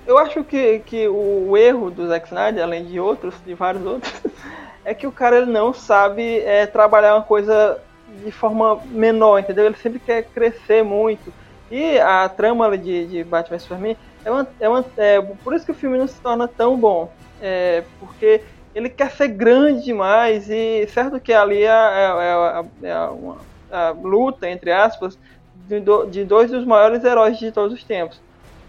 eu acho que, que o erro do Zack Snyder, além de outros, de vários outros, [laughs] é que o cara ele não sabe é, trabalhar uma coisa de forma menor, entendeu? Ele sempre quer crescer muito. E a trama de, de Batman Superman é, uma, é, uma, é por isso que o filme não se torna tão bom. É, porque ele quer ser grande demais e certo que ali é, é, é, é uma, a luta, entre aspas, de, de dois dos maiores heróis de todos os tempos.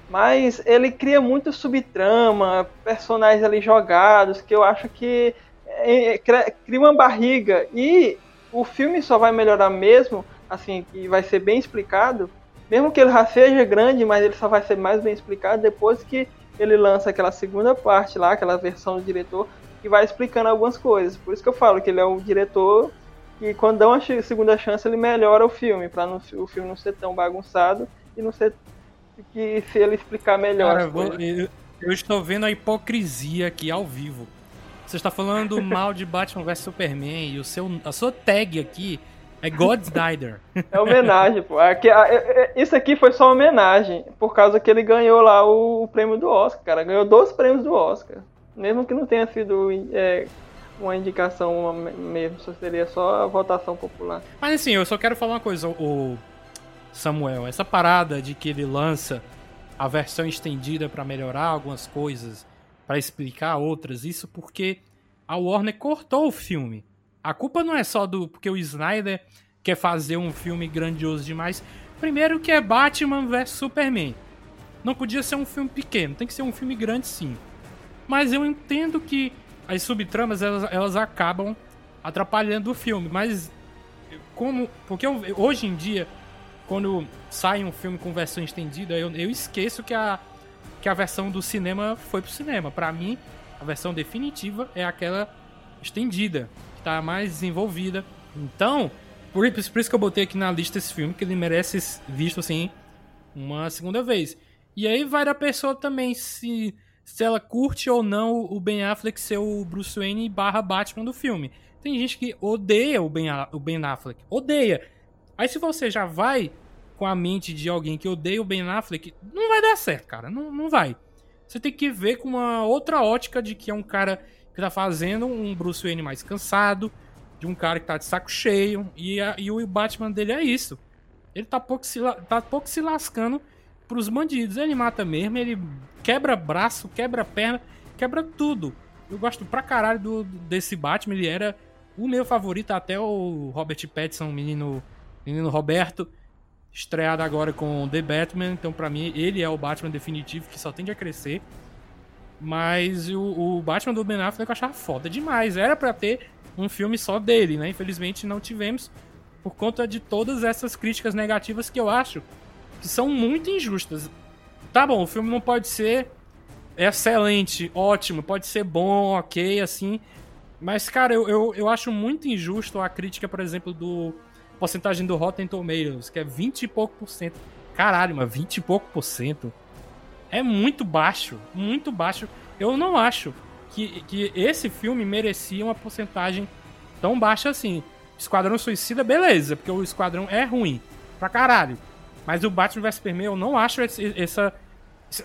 Mas ele cria muito subtrama, personagens ali jogados, que eu acho que é cria uma barriga. E o filme só vai melhorar mesmo, assim, e vai ser bem explicado, mesmo que ele já seja grande, mas ele só vai ser mais bem explicado depois que ele lança aquela segunda parte lá, aquela versão do diretor, que vai explicando algumas coisas. Por isso que eu falo que ele é um diretor que quando dá uma segunda chance ele melhora o filme, para o filme não ser tão bagunçado e não ser que se ele explicar melhor. Cara, eu, eu, estou vendo a hipocrisia aqui ao vivo. Você está falando mal de Batman vs Superman e o seu, a sua tag aqui é God Snyder. É homenagem, pô. Aqui, a, a, é, é, isso aqui foi só homenagem, por causa que ele ganhou lá o, o prêmio do Oscar, cara. Ganhou dois prêmios do Oscar. Mesmo que não tenha sido é, uma indicação mesmo, só seria só a votação popular. Mas assim, eu só quero falar uma coisa, o Samuel, essa parada de que ele lança a versão estendida para melhorar algumas coisas, para explicar outras, isso porque a Warner cortou o filme. A culpa não é só do porque o Snyder quer fazer um filme grandioso demais. Primeiro que é Batman vs Superman. Não podia ser um filme pequeno, tem que ser um filme grande sim. Mas eu entendo que as subtramas elas, elas acabam atrapalhando o filme, mas como porque eu, hoje em dia quando sai um filme com versão estendida, eu, eu esqueço que a que a versão do cinema foi pro cinema. Para mim, a versão definitiva é aquela estendida, que tá mais desenvolvida. Então, por, por isso que eu botei aqui na lista esse filme, que ele merece ser visto assim uma segunda vez. E aí vai da pessoa também se se ela curte ou não o Ben Affleck ser o Bruce Wayne barra Batman do filme. Tem gente que odeia o Ben, o ben Affleck. Odeia. Aí se você já vai com a mente de alguém que odeia o Ben Affleck, não vai dar certo, cara. Não, não vai. Você tem que ver com uma outra ótica de que é um cara que tá fazendo um Bruce Wayne mais cansado, de um cara que tá de saco cheio, e, a, e o Batman dele é isso. Ele tá pouco se, tá pouco se lascando pros bandidos. Ele mata mesmo, ele quebra braço, quebra perna, quebra tudo. Eu gosto pra caralho do, desse Batman, ele era o meu favorito, até o Robert Pattinson, menino, menino Roberto, estreado agora com The Batman. Então, pra mim, ele é o Batman definitivo, que só tende a crescer. Mas o, o Batman do Ben Affleck eu achava foda demais. Era para ter um filme só dele, né? Infelizmente não tivemos por conta de todas essas críticas negativas que eu acho que são muito injustas. Tá bom, o filme não pode ser excelente, ótimo, pode ser bom, ok, assim. Mas, cara, eu, eu, eu acho muito injusto a crítica, por exemplo, do porcentagem do Rotten Tomatoes, que é 20 e pouco por cento. Caralho, mas 20 e pouco por cento é muito baixo, muito baixo. Eu não acho que, que esse filme merecia uma porcentagem tão baixa assim. Esquadrão Suicida, beleza, porque o Esquadrão é ruim pra caralho. Mas o Batman vs Superman eu não acho esse, essa,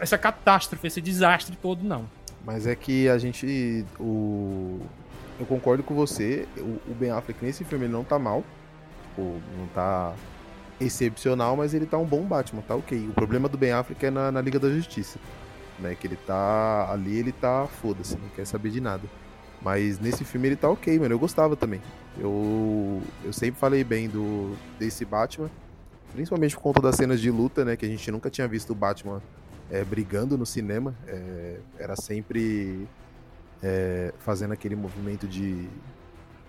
essa catástrofe, esse desastre todo, não. Mas é que a gente. O... Eu concordo com você. O, Ben Affleck nesse filme ele não tá mal. Tipo, não tá excepcional, mas ele tá um bom Batman, tá ok. O problema do Ben Affleck é na, na Liga da Justiça. Né, que ele tá ali, ele tá foda-se, não quer saber de nada. Mas nesse filme ele tá ok, mano. Eu gostava também. Eu, eu sempre falei bem do desse Batman. Principalmente por conta das cenas de luta, né? Que a gente nunca tinha visto o Batman é, brigando no cinema. É, era sempre é, fazendo aquele movimento de,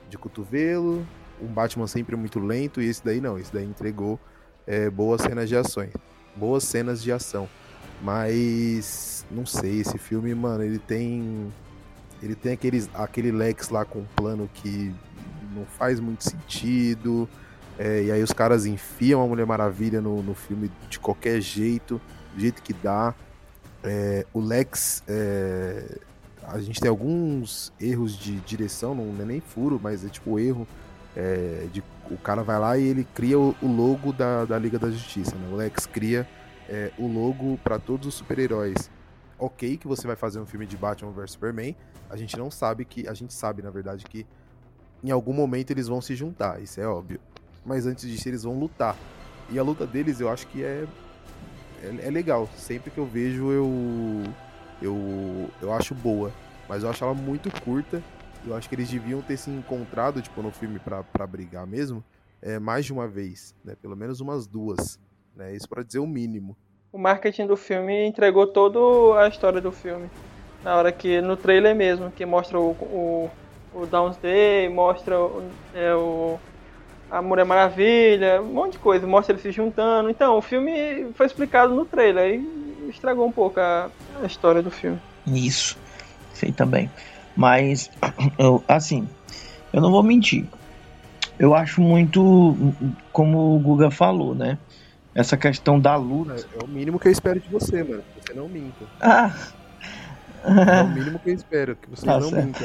de cotovelo. Um Batman sempre muito lento. E esse daí não. Esse daí entregou é, boas cenas de ações. Boas cenas de ação. Mas não sei, esse filme, mano, ele tem. Ele tem aqueles, aquele Lex lá com um plano que não faz muito sentido. É, e aí os caras enfiam a Mulher Maravilha no, no filme de qualquer jeito, do jeito que dá. É, o Lex, é, a gente tem alguns erros de direção, não é nem furo, mas é tipo erro. É, de, o cara vai lá e ele cria o, o logo da, da Liga da Justiça. Né? O Lex cria é, o logo para todos os super-heróis. Ok, que você vai fazer um filme de Batman vs Superman. A gente não sabe que. A gente sabe, na verdade, que em algum momento eles vão se juntar, isso é óbvio mas antes disso eles vão lutar. E a luta deles eu acho que é, é, é legal. Sempre que eu vejo eu, eu, eu acho boa. Mas eu acho ela muito curta. Eu acho que eles deviam ter se encontrado, tipo, no filme para brigar mesmo, é, mais de uma vez, né? Pelo menos umas duas. Né? Isso para dizer o mínimo. O marketing do filme entregou toda a história do filme. Na hora que, no trailer mesmo, que mostra o, o, o Downsday, mostra é, o, a Mulher Maravilha, um monte de coisa, mostra eles se juntando. Então, o filme foi explicado no trailer e estragou um pouco a, a história do filme. Isso, sei também. Mas, [clears throat] eu, assim, eu não vou mentir. Eu acho muito, como o Guga falou, né? Essa questão da luta. É, é o mínimo que eu espero de você, mano. Você não minta. Ah. É o [laughs] mínimo que eu espero, que você tá não certo. minta.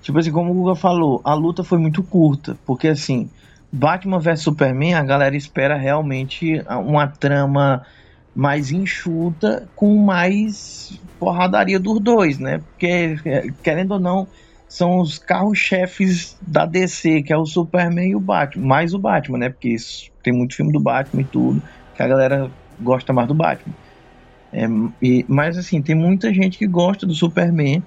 Tipo assim, como o Guga falou, a luta foi muito curta. Porque assim, Batman vs Superman, a galera espera realmente uma trama mais enxuta com mais porradaria dos dois, né? Porque, querendo ou não, são os carros-chefes da DC, que é o Superman e o Batman. Mais o Batman, né? Porque tem muito filme do Batman e tudo, que a galera gosta mais do Batman. É, e, mas assim, tem muita gente que gosta do Superman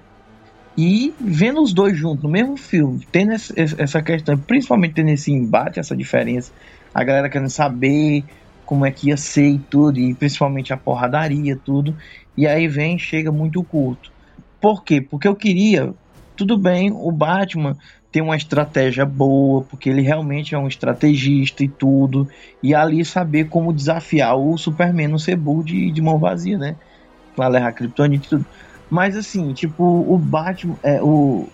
e vendo os dois juntos no mesmo filme, tendo essa questão, principalmente tendo esse embate, essa diferença, a galera querendo saber como é que ia ser e tudo, e principalmente a porradaria, tudo, e aí vem chega muito curto. Por quê? Porque eu queria, tudo bem, o Batman tem uma estratégia boa, porque ele realmente é um estrategista e tudo, e ali saber como desafiar o Superman no burro de, de mão vazia, né? Pra levar Kryptonite e tudo. Mas assim, tipo, o Batman, é, o,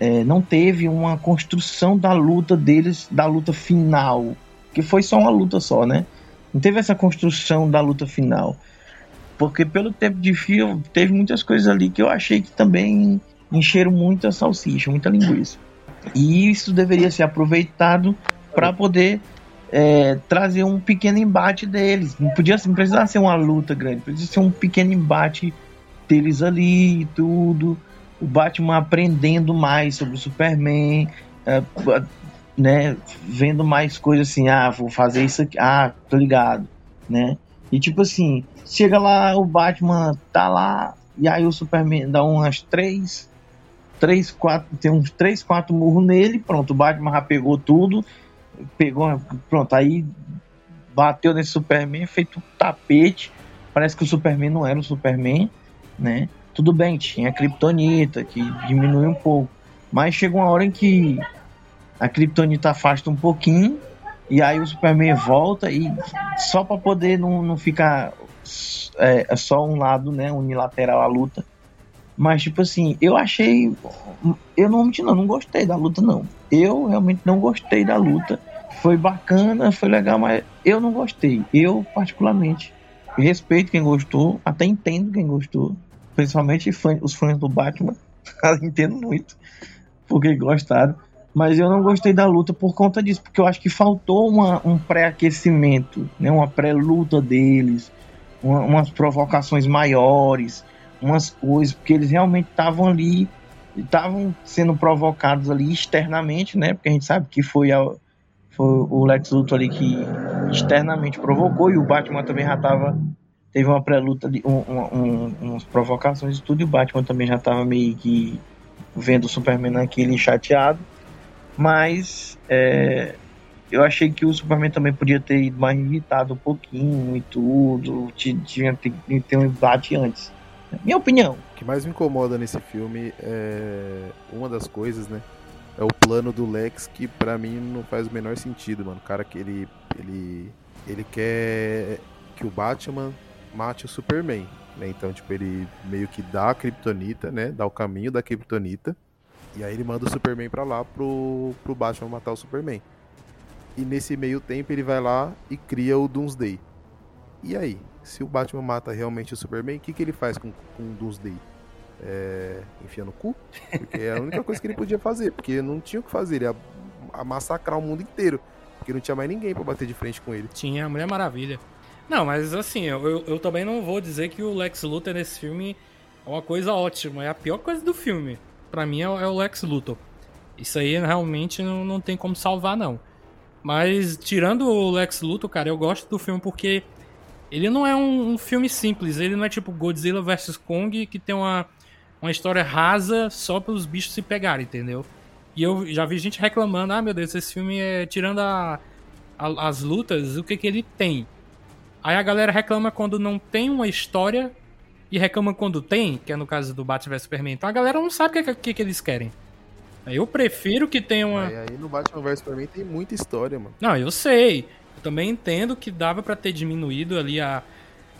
é, não teve uma construção da luta deles, da luta final. Que foi só uma luta só, né? Não teve essa construção da luta final. Porque pelo tempo de filme, teve muitas coisas ali que eu achei que também encheram muita salsicha, muita linguiça. E isso deveria ser aproveitado para poder é, trazer um pequeno embate deles. Não podia não precisava ser uma luta grande, precisava ser um pequeno embate deles ali e tudo. O Batman aprendendo mais sobre o Superman, é, né, vendo mais coisas assim, ah, vou fazer isso aqui, ah, tô ligado, né? E tipo assim, chega lá, o Batman tá lá, e aí o Superman dá umas três, três, quatro, tem uns três, quatro murros nele, pronto, o Batman já pegou tudo, pegou, pronto, aí bateu nesse Superman, feito um tapete, parece que o Superman não era o Superman, né? Tudo bem, tinha a Kryptonita, que diminui um pouco, mas chega uma hora em que a Kryptonita afasta um pouquinho e aí o Superman volta e só para poder não, não ficar é, só um lado, né, unilateral a luta. Mas tipo assim, eu achei eu não não, não gostei da luta não. Eu realmente não gostei da luta. Foi bacana, foi legal, mas eu não gostei. Eu particularmente respeito quem gostou, até entendo quem gostou, principalmente os fãs do Batman. [laughs] entendo muito porque gostaram mas eu não gostei da luta por conta disso, porque eu acho que faltou uma, um pré-aquecimento, né, uma pré-luta deles, uma, umas provocações maiores, umas coisas, porque eles realmente estavam ali, estavam sendo provocados ali externamente, né, porque a gente sabe que foi, a, foi o Lex Luthor ali que externamente provocou, e o Batman também já estava teve uma pré-luta, um, um, umas provocações e tudo, e o Batman também já estava meio que vendo o Superman aquele chateado, mas é, eu achei que o Superman também podia ter ido mais irritado um pouquinho e tudo. Tinha que ter um embate antes. Minha opinião. O que mais me incomoda nesse filme é uma das coisas, né? É o plano do Lex que para mim não faz o menor sentido, mano. O cara que ele ele ele quer que o Batman mate o Superman, né? Então, tipo, ele meio que dá a Kryptonita, né? Dá o caminho da Kryptonita e aí ele manda o Superman pra lá pro, pro Batman matar o Superman. E nesse meio tempo ele vai lá e cria o Doomsday. E aí? Se o Batman mata realmente o Superman, o que, que ele faz com, com o Doomsday? É, enfia no cu? Porque é a única coisa que ele podia fazer, porque não tinha o que fazer, ele ia massacrar o mundo inteiro. Porque não tinha mais ninguém para bater de frente com ele. Tinha a Mulher Maravilha. Não, mas assim, eu, eu, eu, também não vou dizer que o Lex Luthor nesse filme é uma coisa ótima, é a pior coisa do filme para mim é, é, o Lex Luthor. Isso aí realmente não, não tem como salvar, não. Mas tirando o Lex Luthor, cara, eu gosto do filme porque ele não é um, um filme simples. Ele não é tipo Godzilla vs Kong que tem uma, uma história rasa só para os bichos se pegarem, entendeu? E eu já vi gente reclamando: ah, meu Deus, esse filme é tirando a, a, as lutas, o que, que ele tem? Aí a galera reclama quando não tem uma história e reclamam quando tem, que é no caso do Batman vs Superman. Então a galera não sabe o que, que, que eles querem. Eu prefiro que tenha uma. Aí, aí no Batman vs Superman tem muita história, mano. Não, eu sei. Eu também entendo que dava para ter diminuído ali a,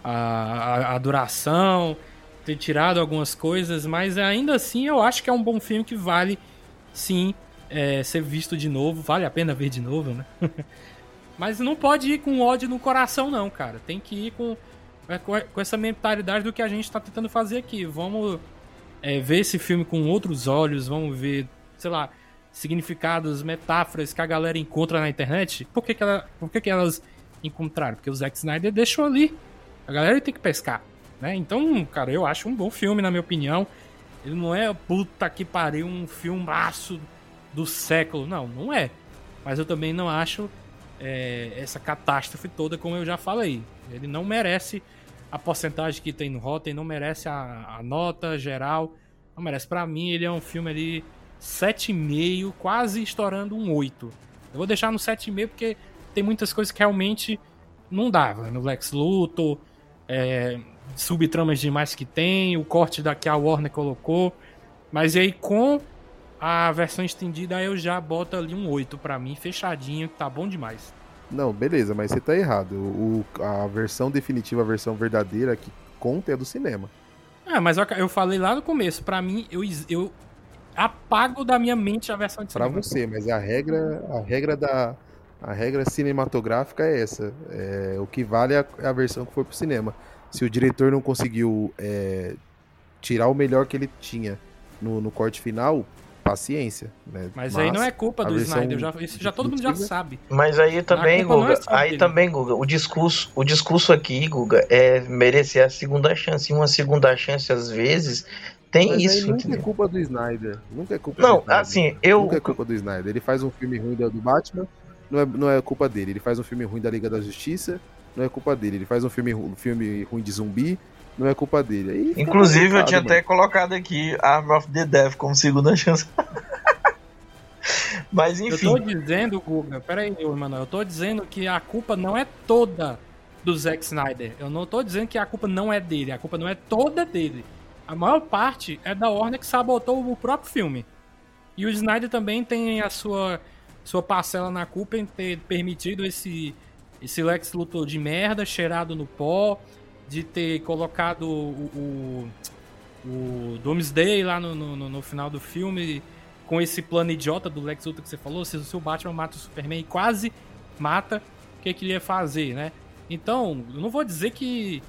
a, a, duração, ter tirado algumas coisas, mas ainda assim eu acho que é um bom filme que vale sim é, ser visto de novo. Vale a pena ver de novo, né? [laughs] mas não pode ir com ódio no coração, não, cara. Tem que ir com com essa mentalidade do que a gente está tentando fazer aqui. Vamos é, ver esse filme com outros olhos, vamos ver, sei lá, significados, metáforas que a galera encontra na internet. Por que, que, ela, por que, que elas encontraram? Porque o Zack Snyder deixou ali. A galera tem que pescar. Né? Então, cara, eu acho um bom filme, na minha opinião. Ele não é puta que pariu, um filmaço do século. Não, não é. Mas eu também não acho é, essa catástrofe toda, como eu já falei. Ele não merece a porcentagem que tem no Rotten, não merece a, a nota geral, não merece. Para mim, ele é um filme ali 7,5, quase estourando um 8. Eu vou deixar no 7,5 porque tem muitas coisas que realmente não dava. No Lex Luthor, é, subtramas demais que tem, o corte da que a Warner colocou. Mas aí com a versão estendida eu já boto ali um 8 para mim, fechadinho, que tá bom demais. Não, beleza, mas você tá errado. O, a versão definitiva, a versão verdadeira que conta é do cinema. Ah, mas eu, eu falei lá no começo, para mim, eu, eu apago da minha mente a versão de cinema. Pra você, mas a regra, a regra da a regra cinematográfica é essa. É, o que vale é a, é a versão que foi pro cinema. Se o diretor não conseguiu é, tirar o melhor que ele tinha no, no corte final, paciência. Né? Mas, aí não é culpa do Snyder, já, isso já todo mundo já sabe. Mas aí também, é Guga, só aí dele. também, Guga, o discurso, o discurso aqui, Guga, é merecer a segunda chance. E uma segunda chance, às vezes, tem Mas isso. nunca é entendeu? culpa do Snyder. Nunca é culpa Não, do Snyder. assim, eu. Nunca é culpa do Snyder. Ele faz um filme ruim do Batman, não é, não é culpa dele. Ele faz um filme ruim da Liga da Justiça, não é culpa dele. Ele faz um filme, um filme ruim de zumbi, não é culpa dele. Aí Inclusive, eu tinha mano. até colocado aqui Arm of the Death como segunda chance. [laughs] Mas Eu enfim. tô dizendo, Guga, peraí, Emanuel, eu tô dizendo que a culpa não é toda do Zack Snyder. Eu não tô dizendo que a culpa não é dele, a culpa não é toda dele. A maior parte é da Warner que sabotou o próprio filme. E o Snyder também tem a sua, sua parcela na culpa em ter permitido esse, esse Lex Luthor de merda, cheirado no pó, de ter colocado o, o, o Doomsday lá no, no, no final do filme com esse plano idiota do Lex Luthor que você falou, se o seu Batman mata o Superman e quase mata, o que, que ele ia fazer, né? Então, eu não vou dizer que,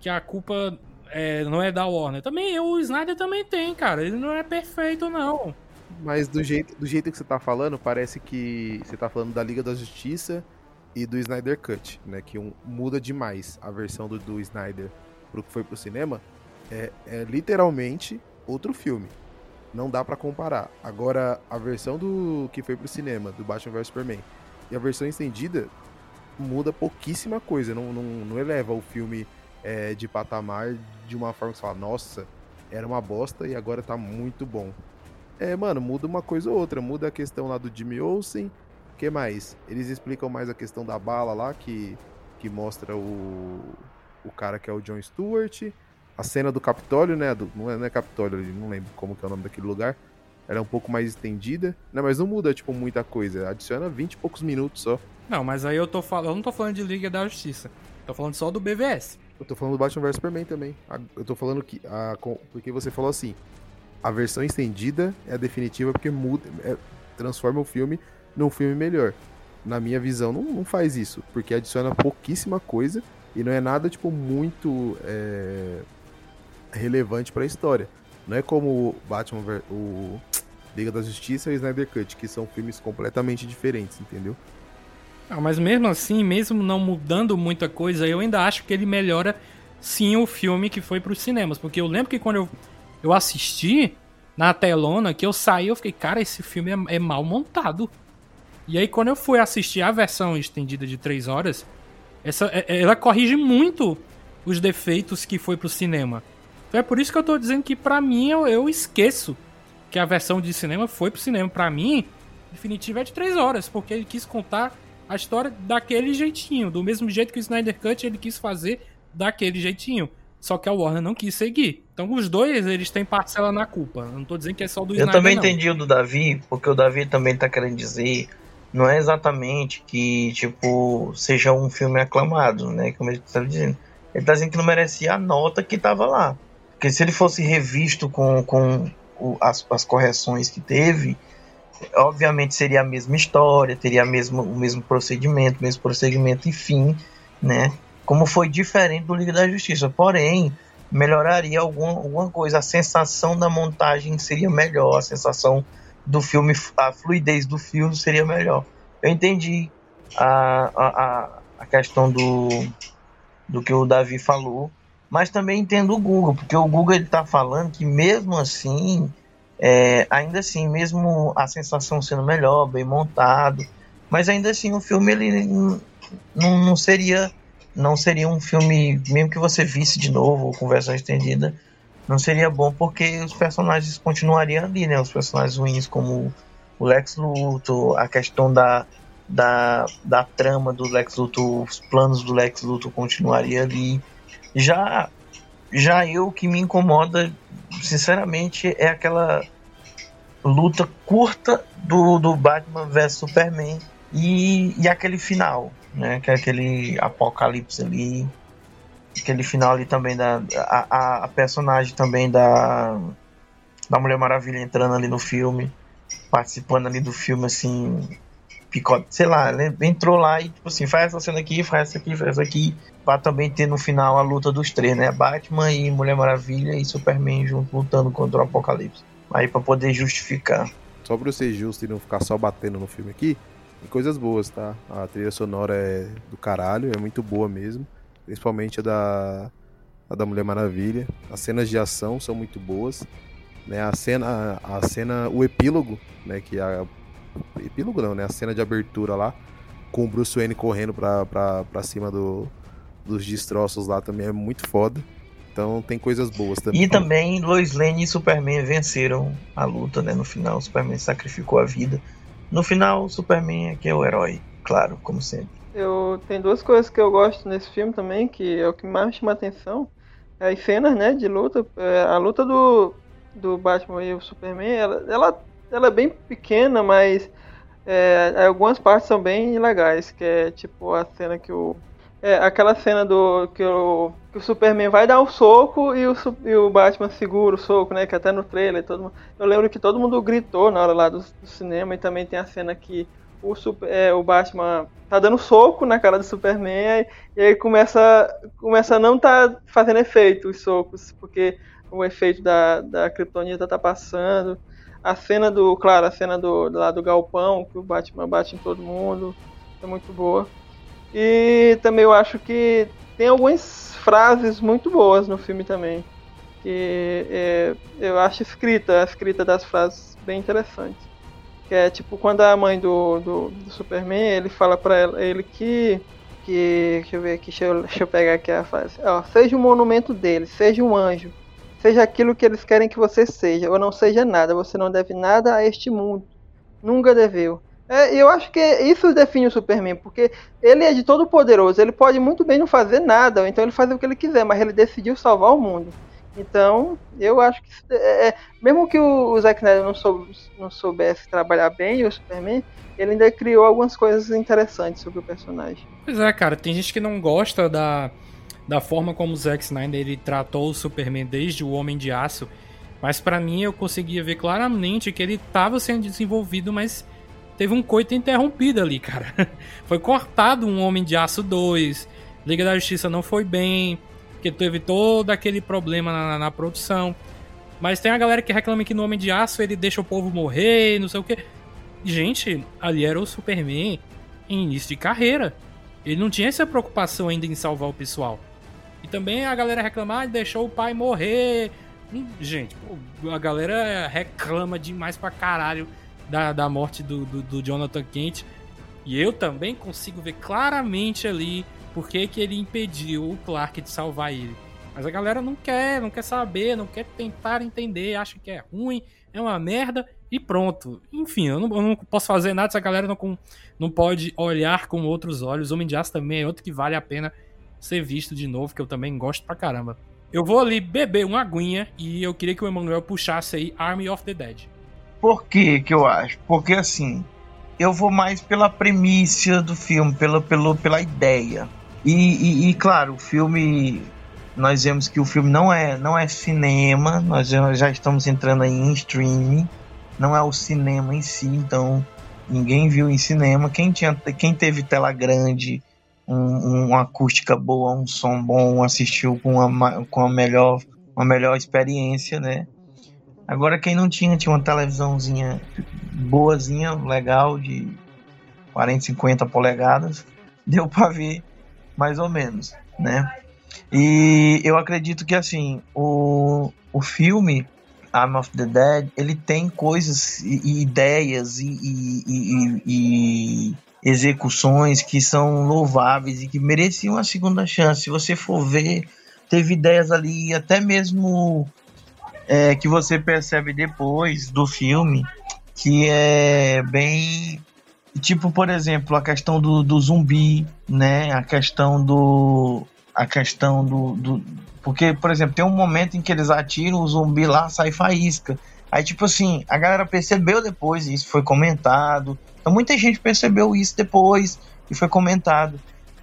que a culpa é, não é da Warner. Também o Snyder também tem, cara. Ele não é perfeito, não. Mas do jeito, do jeito que você tá falando, parece que você tá falando da Liga da Justiça e do Snyder Cut, né? Que um, muda demais a versão do, do Snyder pro que foi pro cinema. É, é literalmente outro filme. Não dá pra comparar. Agora, a versão do que foi pro cinema, do Batman vs Superman, e a versão estendida muda pouquíssima coisa. Não, não, não eleva o filme é, de patamar de uma forma que você fala, nossa, era uma bosta e agora tá muito bom. É, mano, muda uma coisa ou outra. Muda a questão lá do Jimmy Olsen. O que mais? Eles explicam mais a questão da bala lá, que, que mostra o, o cara que é o John Stewart. A cena do Capitólio, né? Do, não, é, não é Capitólio, não lembro como que é o nome daquele lugar. Ela é um pouco mais estendida, né? Mas não muda, tipo, muita coisa. Adiciona 20 e poucos minutos só. Não, mas aí eu tô falando. Eu não tô falando de Liga da Justiça. Tô falando só do BVS. Eu tô falando do Batman vs Superman também. Eu tô falando que. A, porque você falou assim. A versão estendida é a definitiva porque muda, é- transforma o filme num filme melhor. Na minha visão, não, não faz isso. Porque adiciona pouquíssima coisa e não é nada, tipo, muito é, relevante pra história. Não é como o Batman, o Liga da Justiça e o Snyder Cut, que são filmes completamente diferentes, entendeu? Ah, mas mesmo assim, mesmo não mudando muita coisa, eu ainda acho que ele melhora sim o filme que foi pros cinemas. Porque eu lembro que quando eu, eu assisti na telona, que eu saí, eu fiquei, cara, esse filme é, é mal montado. E aí quando eu fui assistir a versão estendida de 3 horas, essa, é- é- ela corrige muito os defeitos que foi pro cinema. Então é por isso que eu tô dizendo que pra mim eu, eu esqueço que a versão de cinema foi pro cinema. Pra mim, definitiva é de 3 horas, porque ele quis contar a história daquele jeitinho, do mesmo jeito que o Snyder Cut ele quis fazer daquele jeitinho. Só que a Warner não quis seguir. Então os dois, eles têm parcela na culpa. Eu não tô dizendo que é só do Eu Snyder, também não. entendi o do Davi, porque o Davi também tá querendo dizer, não é exatamente que, tipo, seja um filme aclamado, né? Como ele tá dizendo. Ele tá dizendo que não merecia a nota que tava lá. Porque se ele fosse revisto com, com o- as, as correções que teve, obviamente seria a mesma história, teria a mesma, o mesmo procedimento, o mesmo procedimento e fim, né? Como foi diferente do Liga da Justiça. Porém, melhoraria alguma, alguma coisa. A sensação da montagem seria melhor, a sensação do filme, a fluidez do filme seria melhor. Eu entendi a, a, a, questão do, do que o Davi falou, mas também entendo o Google, porque o Google ele tá falando que mesmo assim, é, ainda assim, mesmo a sensação sendo melhor, bem montado, mas ainda assim o filme ele não, não seria não seria um filme, mesmo que você visse de novo com versão estendida, não seria bom porque os personagens continuariam ali, né? Os personagens ruins como o Lex Luthor, a questão da, da, da trama do Lex Luthor, os planos do Lex Luthor continuariam ali. Já, já eu que me incomoda, sinceramente, é aquela luta curta do, do Batman vs Superman e, e aquele final, né? Que é aquele apocalipse ali. Aquele final ali também da. A, a, personagem também da. Da Mulher Maravilha entrando ali no filme. Participando ali do filme, assim. picote, sei lá, né? entrou lá e tipo assim, faz essa cena aqui, faz essa aqui, faz essa aqui, pra também ter no final a luta dos três, né? Batman e Mulher Maravilha e Superman junto lutando contra o Apocalipse. Aí pra poder justificar. Só pra eu ser justo e não ficar só batendo no filme aqui, tem coisas boas, tá? A trilha sonora é do caralho, é muito boa mesmo. Principalmente a da, a da Mulher Maravilha. As cenas de ação são muito boas. Né? A cena, a cena, o epílogo, né? Que é a epílogo não, né? A cena de abertura lá, com o Bruce Wayne correndo pra, pra, pra cima do, dos destroços lá também é muito foda. Então tem coisas boas também. E também Lois Lane e Superman venceram a luta, né? No final, Superman sacrificou a vida. No final, Superman é que é o herói, claro, como sempre. Eu tem duas coisas que eu gosto nesse filme também, que é o que mais chama atenção. É as cenas, né, de luta. É, a luta do, do Batman e o Superman, ela, ela, ela é bem pequena, mas é, algumas partes são bem legais, que é tipo a cena que o é, aquela cena do que o, que o Superman vai dar um soco e o, e o Batman segura o soco, né? Que até no trailer todo mundo, Eu lembro que todo mundo gritou na hora lá do, do cinema e também tem a cena que o, super, é, o Batman tá dando soco na cara do Superman e aí começa, começa a não tá fazendo efeito os socos, porque o efeito da, da Kryptonita tá passando. A cena do, claro, a cena do, lá do galpão, que o Batman bate em todo mundo, é muito boa. E também eu acho que tem algumas frases muito boas no filme também. Que é, eu acho escrita, a escrita das frases bem interessante. Que é tipo quando a mãe do, do, do Superman, ele fala pra ele que. que deixa eu ver aqui, deixa eu, deixa eu pegar aqui a frase. Ó, seja o monumento deles, seja um anjo. Seja aquilo que eles querem que você seja, ou não seja nada. Você não deve nada a este mundo. Nunca deveu. É, eu acho que isso define o Superman, porque ele é de todo poderoso, ele pode muito bem não fazer nada, ou então ele faz o que ele quiser, mas ele decidiu salvar o mundo. Então, eu acho que é, é, mesmo que o, Zack Snyder não, soube, não soubesse trabalhar bem o Superman, ele ainda criou algumas coisas interessantes sobre o personagem. Pois é, cara, tem gente que não gosta da, da forma como o Zack Snyder ele tratou o Superman desde o Homem de Aço, mas para mim eu conseguia ver claramente que ele estava sendo desenvolvido, mas teve um coito interrompido ali, cara. [laughs] foi cortado um Homem de Aço 2, Liga da Justiça não foi bem, porque teve todo aquele problema na, na produção. Mas tem a galera que reclama que no Homem de Aço ele deixa o povo morrer, não sei o que. Gente, ali era o Superman em início de carreira. Ele não tinha essa preocupação ainda em salvar o pessoal. E também a galera reclamar, ah, deixou o pai morrer. Hum, gente, a galera reclama demais pra caralho da, da morte do, do, do Jonathan Kent. E eu também consigo ver claramente ali por que, que ele impediu o Clark de salvar ele. Mas a galera não quer, não quer saber, não quer tentar entender, acha que é ruim, é uma merda e pronto. Enfim, eu não, eu não posso fazer nada se a galera não, não pode olhar com outros olhos. Homem de Aço também é outro que vale a pena ser visto de novo, que eu também gosto pra caramba. Eu vou ali beber uma aguinha e eu queria que o Emanuel puxasse aí Army of the Dead. Por que que eu acho? Porque assim, eu vou mais pela premissa do filme, pela, pela, pela ideia. E, e, e, claro, o filme. Nós vemos que o filme não é, não é cinema, nós já estamos entrando aí em streaming, não é o cinema em si, então ninguém viu em cinema. Quem, tinha, quem teve tela grande, um, uma acústica boa, um som bom, assistiu com uma, com a melhor, uma melhor experiência, né? Agora quem não tinha, tinha uma televisãozinha boazinha, legal, de 40, 50 polegadas, [laughs] deu para ver mais ou menos, né? E eu acredito que assim, o, o filme Arm of the Dead, ele tem coisas e, e ideias e, e, e, execuções que são louváveis e que mereciam uma segunda chance. Se você for ver, teve ideias ali, até mesmo é, que você percebe depois do filme que é bem tipo por exemplo a questão do, do zumbi né? A questão do a questão do, do porque por exemplo tem um momento em que eles atiram o zumbi lá sai faísca. Aí tipo assim a galera percebeu depois isso foi comentado. Então muita gente percebeu isso depois e foi comentado.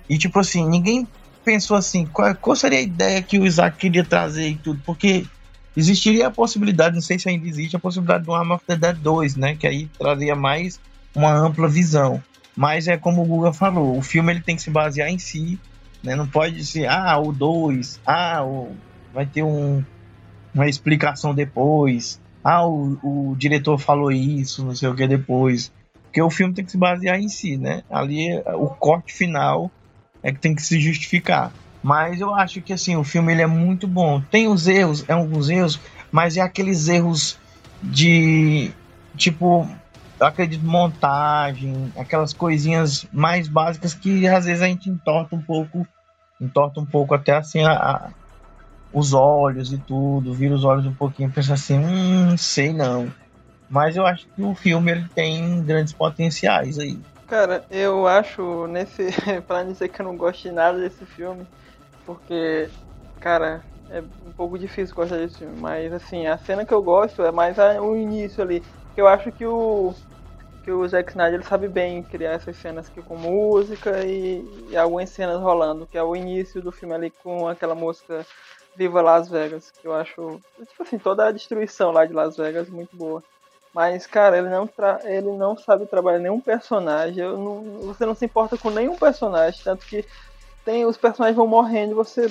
E tipo assim ninguém pensou assim qual, qual seria a ideia que o Isaac queria trazer e tudo? Porque Existiria a possibilidade, não sei se ainda existe, a possibilidade do Arm of the Dead 2, né? Que aí traria mais uma ampla visão. Mas é como o Guga falou, o filme ele tem que se basear em si, né? Não pode ser, ah, o 2, ah, o... vai ter um, uma explicação depois, ah, o, o diretor falou isso, não sei o que depois. Porque o filme tem que se basear em si, né? Ali o corte final é que tem que se justificar. Mas eu acho que assim, o filme ele é muito bom. Tem os erros, é alguns erros, mas é aqueles erros de tipo, eu acredito montagem, aquelas coisinhas mais básicas que às vezes a gente entorta um pouco, entorta um pouco até assim a, a os olhos e tudo, vira os olhos um pouquinho pensa assim, hum, sei não. Mas eu acho que o filme ele tem grandes potenciais aí. Cara, eu acho nesse. [laughs] pra dizer que eu não gosto de nada desse filme, porque, cara, é um pouco difícil gostar desse filme, mas assim, a cena que eu gosto é mais o início ali. Eu acho que o. Que o Zack Snyder ele sabe bem criar essas cenas aqui com música e, e algumas cenas rolando, que é o início do filme ali com aquela música Viva Las Vegas, que eu acho, tipo assim, toda a destruição lá de Las Vegas muito boa. Mas, cara, ele não, ele não sabe trabalhar nenhum personagem. Não, você não se importa com nenhum personagem. Tanto que tem os personagens vão morrendo você.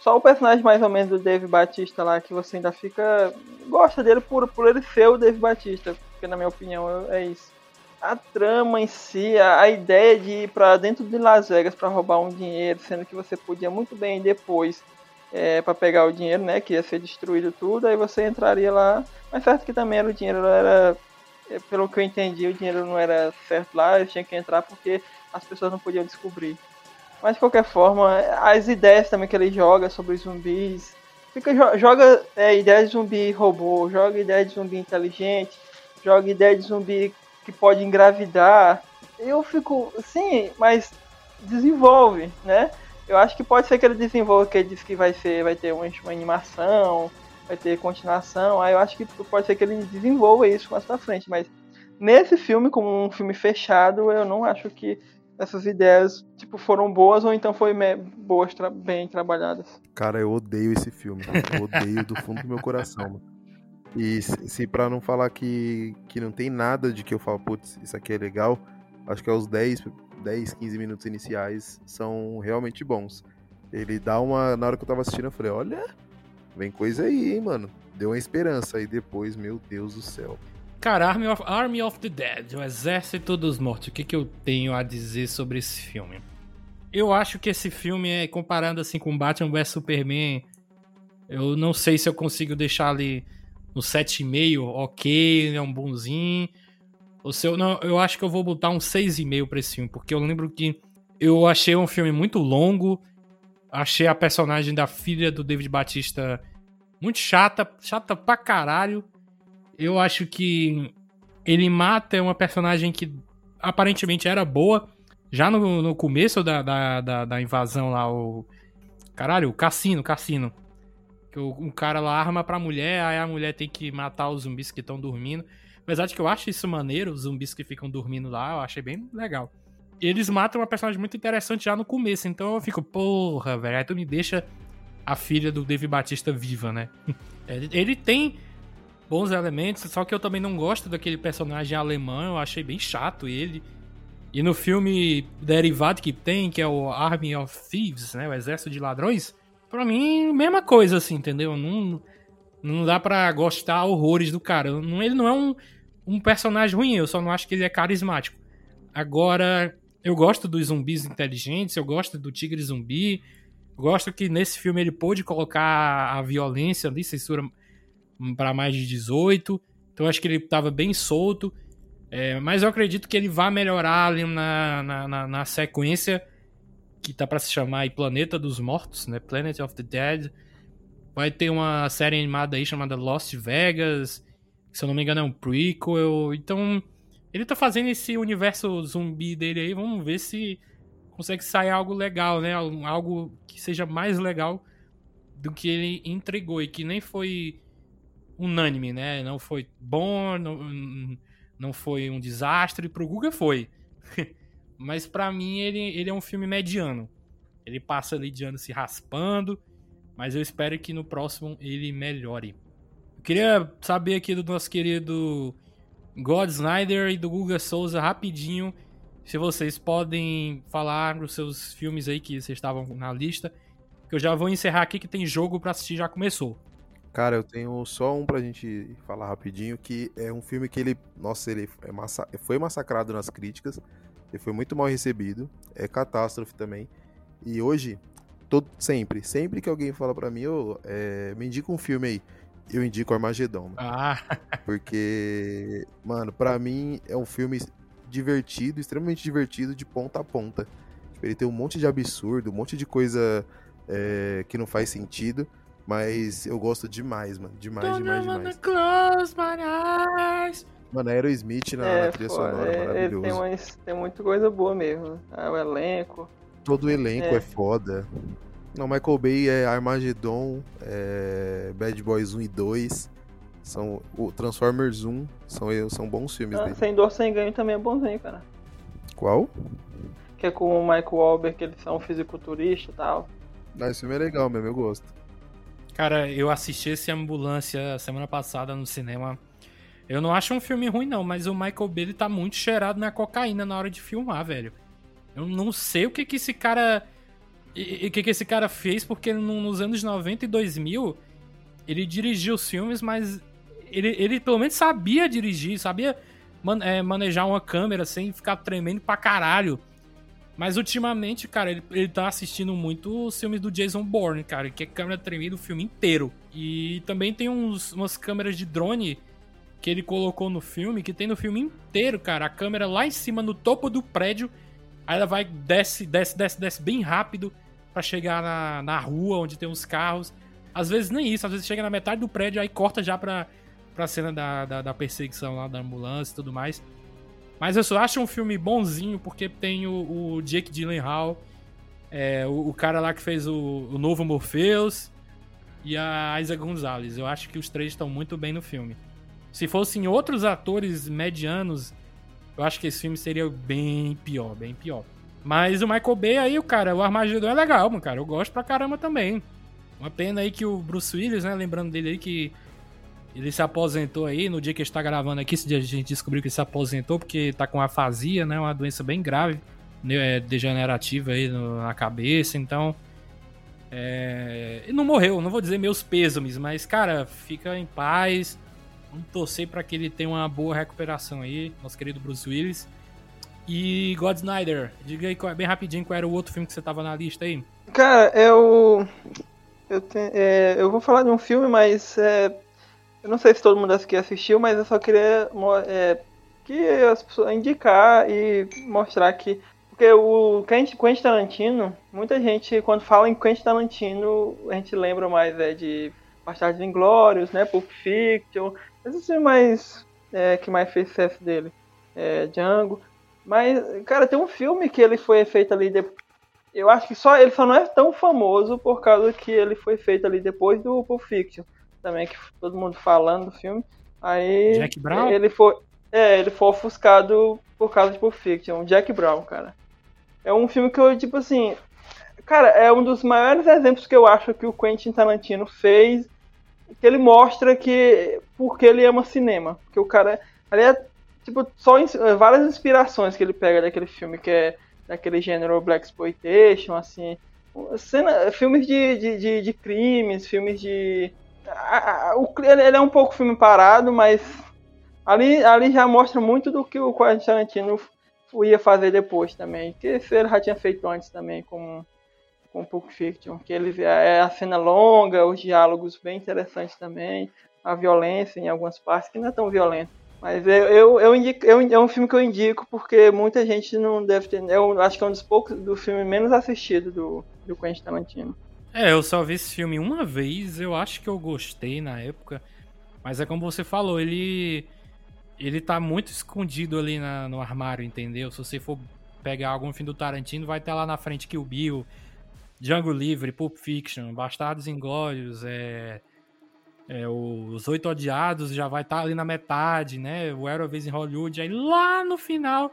Só o personagem mais ou menos do Dave Batista lá, que você ainda fica. Gosta dele por, por ele ser o Dave Batista. Porque na minha opinião é isso. A trama em si, a, ideia de ir pra dentro de Las Vegas para roubar um dinheiro, sendo que você podia muito bem depois é, para pegar o dinheiro, né? Que ia ser destruído tudo, aí você entraria lá. Mas certo que também era o dinheiro era. É, pelo que eu entendi, o dinheiro não era certo lá, eu tinha que entrar porque as pessoas não podiam descobrir. Mas de qualquer forma, as ideias também que ele joga sobre zumbis. Fica, joga é, ideia de zumbi robô, joga ideia de zumbi inteligente, joga ideia de zumbi que pode engravidar. Eu fico, sim, mas desenvolve, né? Eu acho que pode ser que ele desenvolva, que ele disse que vai ser, vai ter uma, uma animação, vai ter continuação. Aí eu acho que pode ser que ele desenvolva isso mais pra frente. Mas nesse filme, como um filme fechado, eu não acho que essas ideias tipo foram boas ou então foi boas tra bem trabalhadas. Cara, eu odeio esse filme. Eu odeio do fundo do meu coração. Mano. E se, se para não falar que, que não tem nada de que eu falo, putz, isso aqui é legal, acho que é os 10 10, 15 minutos iniciais são realmente bons. Ele dá uma. Na hora que eu tava assistindo, eu falei: olha, vem coisa aí, hein, mano. Deu uma esperança. Aí depois, meu Deus do céu. Cara, Army of, Army of the Dead, o Exército dos Mortos. O que, que eu tenho a dizer sobre esse filme? Eu acho que esse filme, é, comparando assim com Batman vs Superman, eu não sei se eu consigo deixar ali no 7,5, ok, é um bonzinho. O seu, não, eu acho que eu vou botar um 6,5 pra esse filme, porque eu lembro que eu achei um filme muito longo, achei a personagem da filha do David Batista muito chata, chata pra caralho. Eu acho que ele mata uma personagem que aparentemente era boa, já no, no começo da, da, da, da, invasão lá, o. Caralho, o cassino, cassino. Que o, um cara lá arma pra mulher, aí a mulher tem que matar os zumbis que estão dormindo. Apesar de que eu acho isso maneiro, os zumbis que ficam dormindo lá, eu achei bem legal. Eles matam uma personagem muito interessante já no começo, então eu fico, porra, velho, aí tu me deixa a filha do Dave Batista viva, né? [laughs] Ele tem bons elementos, só que eu também não gosto daquele personagem alemão, eu achei bem chato ele. E no filme derivado que tem, que é o Army of Thieves, né, o Exército de Ladrões, pra mim, mesma coisa, assim, entendeu? Não, não dá pra gostar horrores do cara. Ele não é um um personagem ruim, eu só não acho que ele é carismático. Agora, eu gosto dos zumbis inteligentes, eu gosto do tigre zumbi, gosto que nesse filme ele pôde colocar a violência ali, censura para mais de 18, então acho que ele estava bem solto. É, mas eu acredito que ele vai melhorar ali na, na, na, na sequência que tá para se chamar Planeta dos Mortos, né? Planet of the Dead. Vai ter uma série animada aí chamada Lost Vegas se eu não me engano é um prequel. Então, ele tá fazendo esse universo zumbi dele aí, vamos ver se consegue sair algo legal, né? Algo que seja mais legal do que ele entregou e que nem foi unânime, né? Não foi bom, não, não foi um desastre. Pro Guga foi. [laughs] Mas para mim ele, ele é um filme mediano. Ele passa ali de ano se raspando, mas eu espero que no próximo ele melhore. Queria saber aqui do nosso querido God Snyder e do Guga Souza rapidinho se vocês podem falar os seus filmes aí que vocês estavam na lista, que eu já vou encerrar aqui que tem jogo pra assistir, já começou. Cara, eu tenho só um pra gente falar rapidinho, que é um filme que ele, nossa, ele é massa, foi massacrado nas críticas, ele foi muito mal recebido, é catástrofe também. E hoje, todo, sempre, sempre que alguém fala pra mim, oh, é, me indica um filme aí, eu indico Armagedon. Ah, Porque, mano, pra mim é um filme divertido, extremamente divertido, de ponta a ponta. Tipo, Ele tem um monte de absurdo, um monte de coisa é, que não faz sentido, mas eu gosto demais, mano. Demais, demais, demais. close my eyes. Mano, Aerosmith na, é, na trilha foda, sonora, é, ele maravilhoso. tem, umas, tem muita coisa boa mesmo. Ah, o elenco. Todo o elenco é. É. foda. Não, Michael Bay é Armageddon, é Bad Boys 1 e 2, são o Transformers 1, são, são bons filmes Ah, dele. sem dor, sem ganho também é bonzinho, cara. Qual? Que é com o Michael Wahlberg, que eles são fisiculturista e tal. Ah, esse filme é legal mesmo, eu gosto. Cara, eu assisti esse Ambulância semana passada no cinema. Eu não acho um filme ruim, não, mas o Michael Bay ele tá muito cheirado na cocaína na hora de filmar, velho. Eu não sei o que que esse cara. O que que esse cara fez, porque no- nos anos 90 e 2000 ele dirigiu os filmes, mas ele, ele pelo menos sabia dirigir, sabia man- é, manejar uma câmera sem ficar tremendo pra caralho. Mas ultimamente, cara, ele, ele tá assistindo muito os filmes do Jason Bourne, cara, que é câmera tremida o filme inteiro. E também tem uns, umas câmeras de drone que ele colocou no filme, que tem no filme inteiro, cara. A câmera lá em cima, no topo do prédio, aí ela vai, desce, desce, desce, desce bem rápido pra chegar na, na rua onde tem os carros. Às vezes nem isso, às vezes chega na metade do prédio, aí corta já pra, pra cena da, da, da perseguição lá da ambulância e tudo mais. Mas eu só acho um filme bonzinho porque tem o, o Jake Gyllenhaal, é, o, o cara lá que fez o, o novo Morpheus e a Isa Gonzalez. Eu acho que os três estão muito bem no filme. Se fossem outros atores medianos, eu acho que esse filme seria bem pior, bem pior. Mas o Michael Bay aí, o cara, o Armagedon é legal, mano, cara. Eu gosto pra caramba também. Uma pena aí que o Bruce Willis, né, lembrando dele aí que ele se aposentou aí no dia que a gente tá gravando aqui, esse dia a gente descobriu que ele se aposentou porque tá com afasia, né, uma doença bem grave, né, é, degenerativa aí na cabeça, então é, não morreu, não vou dizer meus pêsames, mas cara, fica em paz. Vamos torcer pra que ele tenha uma boa recuperação aí, nosso querido Bruce Willis. E God Snyder, diga aí bem rapidinho qual era o outro filme que você tava na lista aí. Cara, é o. Eu, te- é, eu vou falar de um filme, mas é, eu não sei se todo mundo aqui assistiu, mas eu só queria é, que as pessoas indicar e mostrar que. Porque o Quentin Tarantino, muita gente, quando fala em Quentin Tarantino, a gente lembra mais é, de Bastardos Inglórios, né? Pulp Fiction, esses filmes mais, é, que mais fez sucesso dele. É, Django. Mas, cara, tem um filme que ele foi feito ali depois. Eu acho que só ele só não é tão famoso por causa que ele foi feito ali depois do Pulp Fiction, também que todo mundo falando do filme. Aí Jack Brown? ele foi, é, ele foi ofuscado por causa de Pulp Fiction, Jack Brown, cara. É um filme que eu tipo assim, cara, é um dos maiores exemplos que eu acho que o Quentin Tarantino fez, que ele mostra que porque ele ama cinema, porque o cara, ali é tipo só ins- várias inspirações que ele pega daquele filme que é daquele gênero Black Exploitation, assim. Cena, filmes de, de, de, de crimes, filmes de. a- o, ele é um pouco filme parado, mas ali, ali já mostra muito do que o Quentin Tarantino ia fazer depois também. Que ele já tinha feito antes também com, com Pulp Fiction. Que ele é a cena longa, os diálogos bem interessantes também, a violência em algumas partes que não é tão violenta. Mas eu, eu, eu indico, eu, é um filme que eu indico porque muita gente não deve ter. Eu acho que é um dos poucos do filme menos assistido do, do Quentin Tarantino. É, eu só vi esse filme uma vez, eu acho que eu gostei na época. Mas é como você falou, ele. Ele tá muito escondido ali na- no armário, entendeu? Se você for pegar algum filme do Tarantino, vai estar lá na frente Kill Bill, Django Livre, Pulp Fiction, Bastardos Inglórios, é. é, Os Oito Odiados já vai estar ali na metade, né? O Era Vez em Hollywood, aí lá no final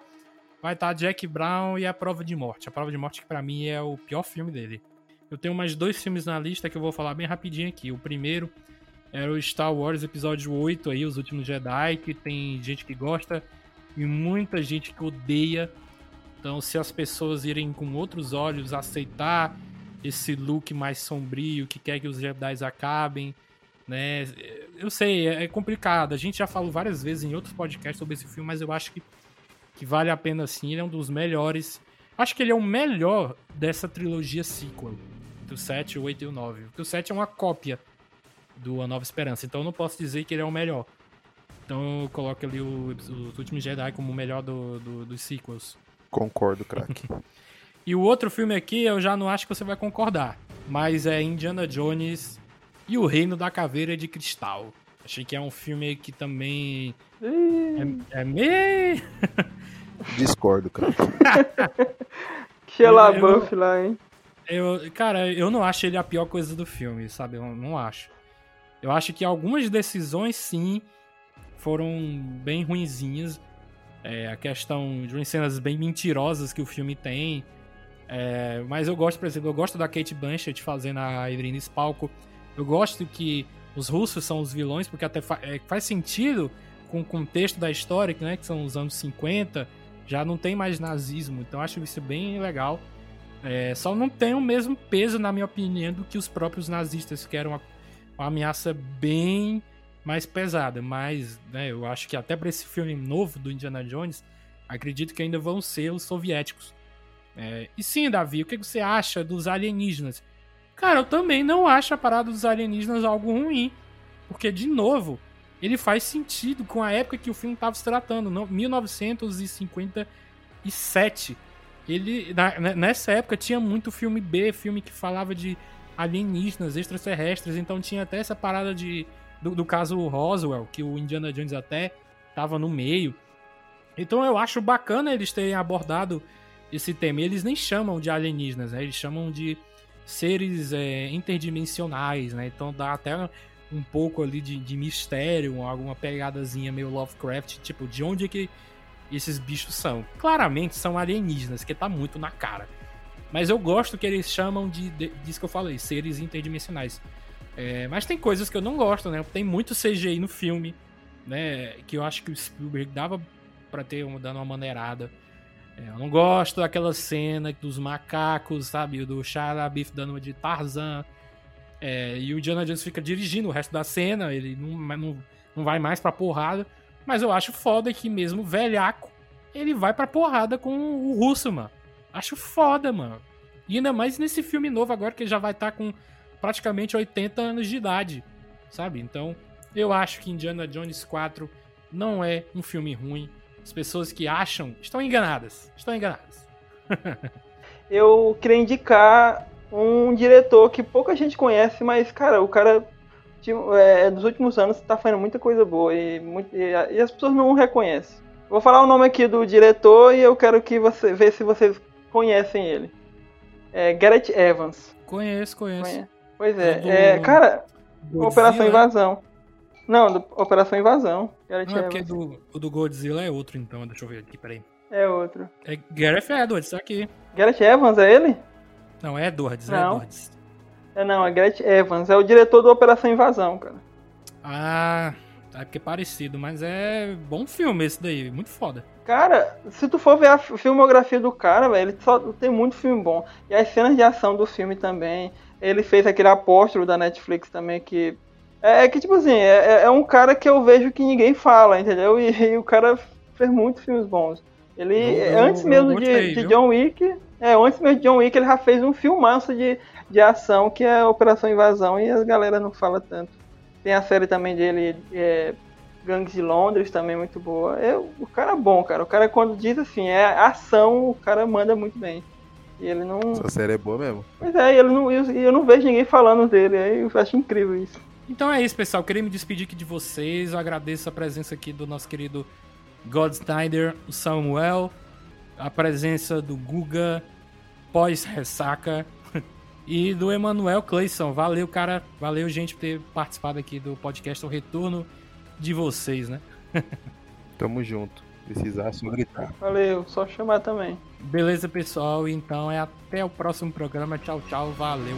vai estar Jack Brown e A Prova de Morte. A Prova de Morte que pra mim é o pior filme dele. Eu tenho mais dois filmes na lista que eu vou falar bem rapidinho aqui. O primeiro era o Star Wars Episódio 8 aí, Os Últimos Jedi, que tem gente que gosta e muita gente que odeia. Então, se as pessoas irem com outros olhos aceitar esse look mais sombrio que quer que os Jedi acabem, né? Eu sei, é complicado. A gente já falou várias vezes em outros podcasts sobre esse filme, mas eu acho que, que vale a pena sim. Ele é um dos melhores. Acho que ele é o melhor dessa trilogia sequel, do 7, o 8 e o 9. Porque o 7 é uma cópia do A Nova Esperança, então eu não posso dizer que ele é o melhor. Então eu coloco ali o, o Último Jedi como o melhor do, do, dos sequels. Concordo, craque. [laughs] e o outro filme aqui, eu já não acho que você vai concordar. Mas é Indiana Jones e o Reino da Caveira de Cristal. Achei que é um filme que também. É, é meio. [laughs] Discordo, craque. [laughs] Sheila Buff lá, hein? Eu, cara, eu não acho ele a pior coisa do filme, sabe? Eu não acho. Eu acho que algumas decisões, sim, foram bem ruinzinhas. É, a questão de umas cenas bem mentirosas que o filme tem. É, mas eu gosto, por exemplo, eu gosto da Kate Blanchett fazendo a Irene Spalco. Eu gosto que os russos são os vilões, porque até fa é, faz sentido com o contexto da história, né, que são os anos 50, já não tem mais nazismo, então acho isso bem legal. É, só não tem o mesmo peso, na minha opinião, do que os próprios nazistas, que era uma, uma ameaça bem mais pesada. Mas né, eu acho que até para esse filme novo do Indiana Jones, acredito que ainda vão ser os soviéticos. É, e sim, Davi, o que você acha dos alienígenas? Cara, eu também não acho a parada dos alienígenas algo ruim. Porque, de novo, ele faz sentido com a época que o filme estava se tratando, 1957. Ele, na, nessa época tinha muito filme B, filme que falava de alienígenas, extraterrestres, então tinha até essa parada de do, do caso Roswell, que o Indiana Jones até tava no meio. Então eu acho bacana eles terem abordado esse tema. Eles nem chamam de alienígenas, né? Eles chamam de seres é, interdimensionais, né? Então dá até um pouco ali de, de mistério, alguma pegadazinha meio Lovecraft, tipo, de onde é que esses bichos são. Claramente são alienígenas, que tá muito na cara. Mas eu gosto que eles chamam de, de disso que eu falei, seres interdimensionais. É, mas tem coisas que eu não gosto, né? Tem muito CGI no filme, né? Que eu acho que o Spielberg dava para ter dando uma maneirada. É, eu não gosto daquela cena dos macacos, sabe? Do LaBeouf dando uma de Tarzan. É, e o Indiana Jones fica dirigindo o resto da cena, ele não, não, não vai mais pra porrada. Mas eu acho foda que mesmo velhaco, ele vai pra porrada com o russo, mano. Acho foda, mano. E ainda mais nesse filme novo agora, que ele já vai estar tá com praticamente 80 anos de idade, sabe? Então, eu acho que Indiana Jones 4 não é um filme ruim. As pessoas que acham estão enganadas. Estão enganadas. [laughs] eu queria indicar um diretor que pouca gente conhece, mas, cara, o cara é, dos últimos anos tá fazendo muita coisa boa e, muito, e, e, as pessoas não reconhecem. Vou falar o nome aqui do diretor e eu quero que você ver se vocês conhecem ele. É Gareth Evans. Conheço, conheço. Conhece? Pois é, do... é cara, Godzilla? Operação Invasão. Não, do, Operação Invasão. Gareth não, é porque do, o do Godzilla é outro, então. Deixa eu ver aqui, peraí. É outro. É Gareth Edwards, tá aqui. Gareth Evans, é ele? Não, é Edwards, não. é Edwards. É não, é Gareth Evans, é o diretor do Operação Invasão, cara. Ah, é porque é parecido, mas é bom filme esse daí, muito foda. Cara, se tu for ver a filmografia do cara, velho, ele só tem muito filme bom. E as cenas de ação do filme também. Ele fez aquele apóstolo da Netflix também, que. É, é que, tipo assim, é, é, é um cara que eu vejo que ninguém fala, entendeu? E, [laughs] e o cara fez muitos filmes bons. Ele, eu, antes eu, mesmo eu gostei, de, de John Wick, é, antes mesmo de John Wick, ele já fez um filmaço de, de ação que é Operação Invasão e as galera não fala tanto. Tem a série também dele, é, Gangues de Londres, também muito boa. É, o cara é bom, cara. O cara, quando diz assim, é ação, o cara manda muito bem. E ele não. Essa série é boa mesmo. Pois é, ele não, eu, eu não vejo ninguém falando dele. Aí eu acho incrível isso. Então é isso, pessoal. Queria me despedir aqui de vocês. Eu agradeço a presença aqui do nosso querido God Snyder, o Samuel, a presença do Guga, pós-ressaca, [laughs] e do Emanuel Clayson. Valeu, cara. Valeu, gente, por ter participado aqui do podcast O Retorno de vocês, né? [laughs] Tamo junto. Precisar só gritar. Valeu, só chamar também. Beleza, pessoal. Então é até o próximo programa. Tchau, tchau. Valeu.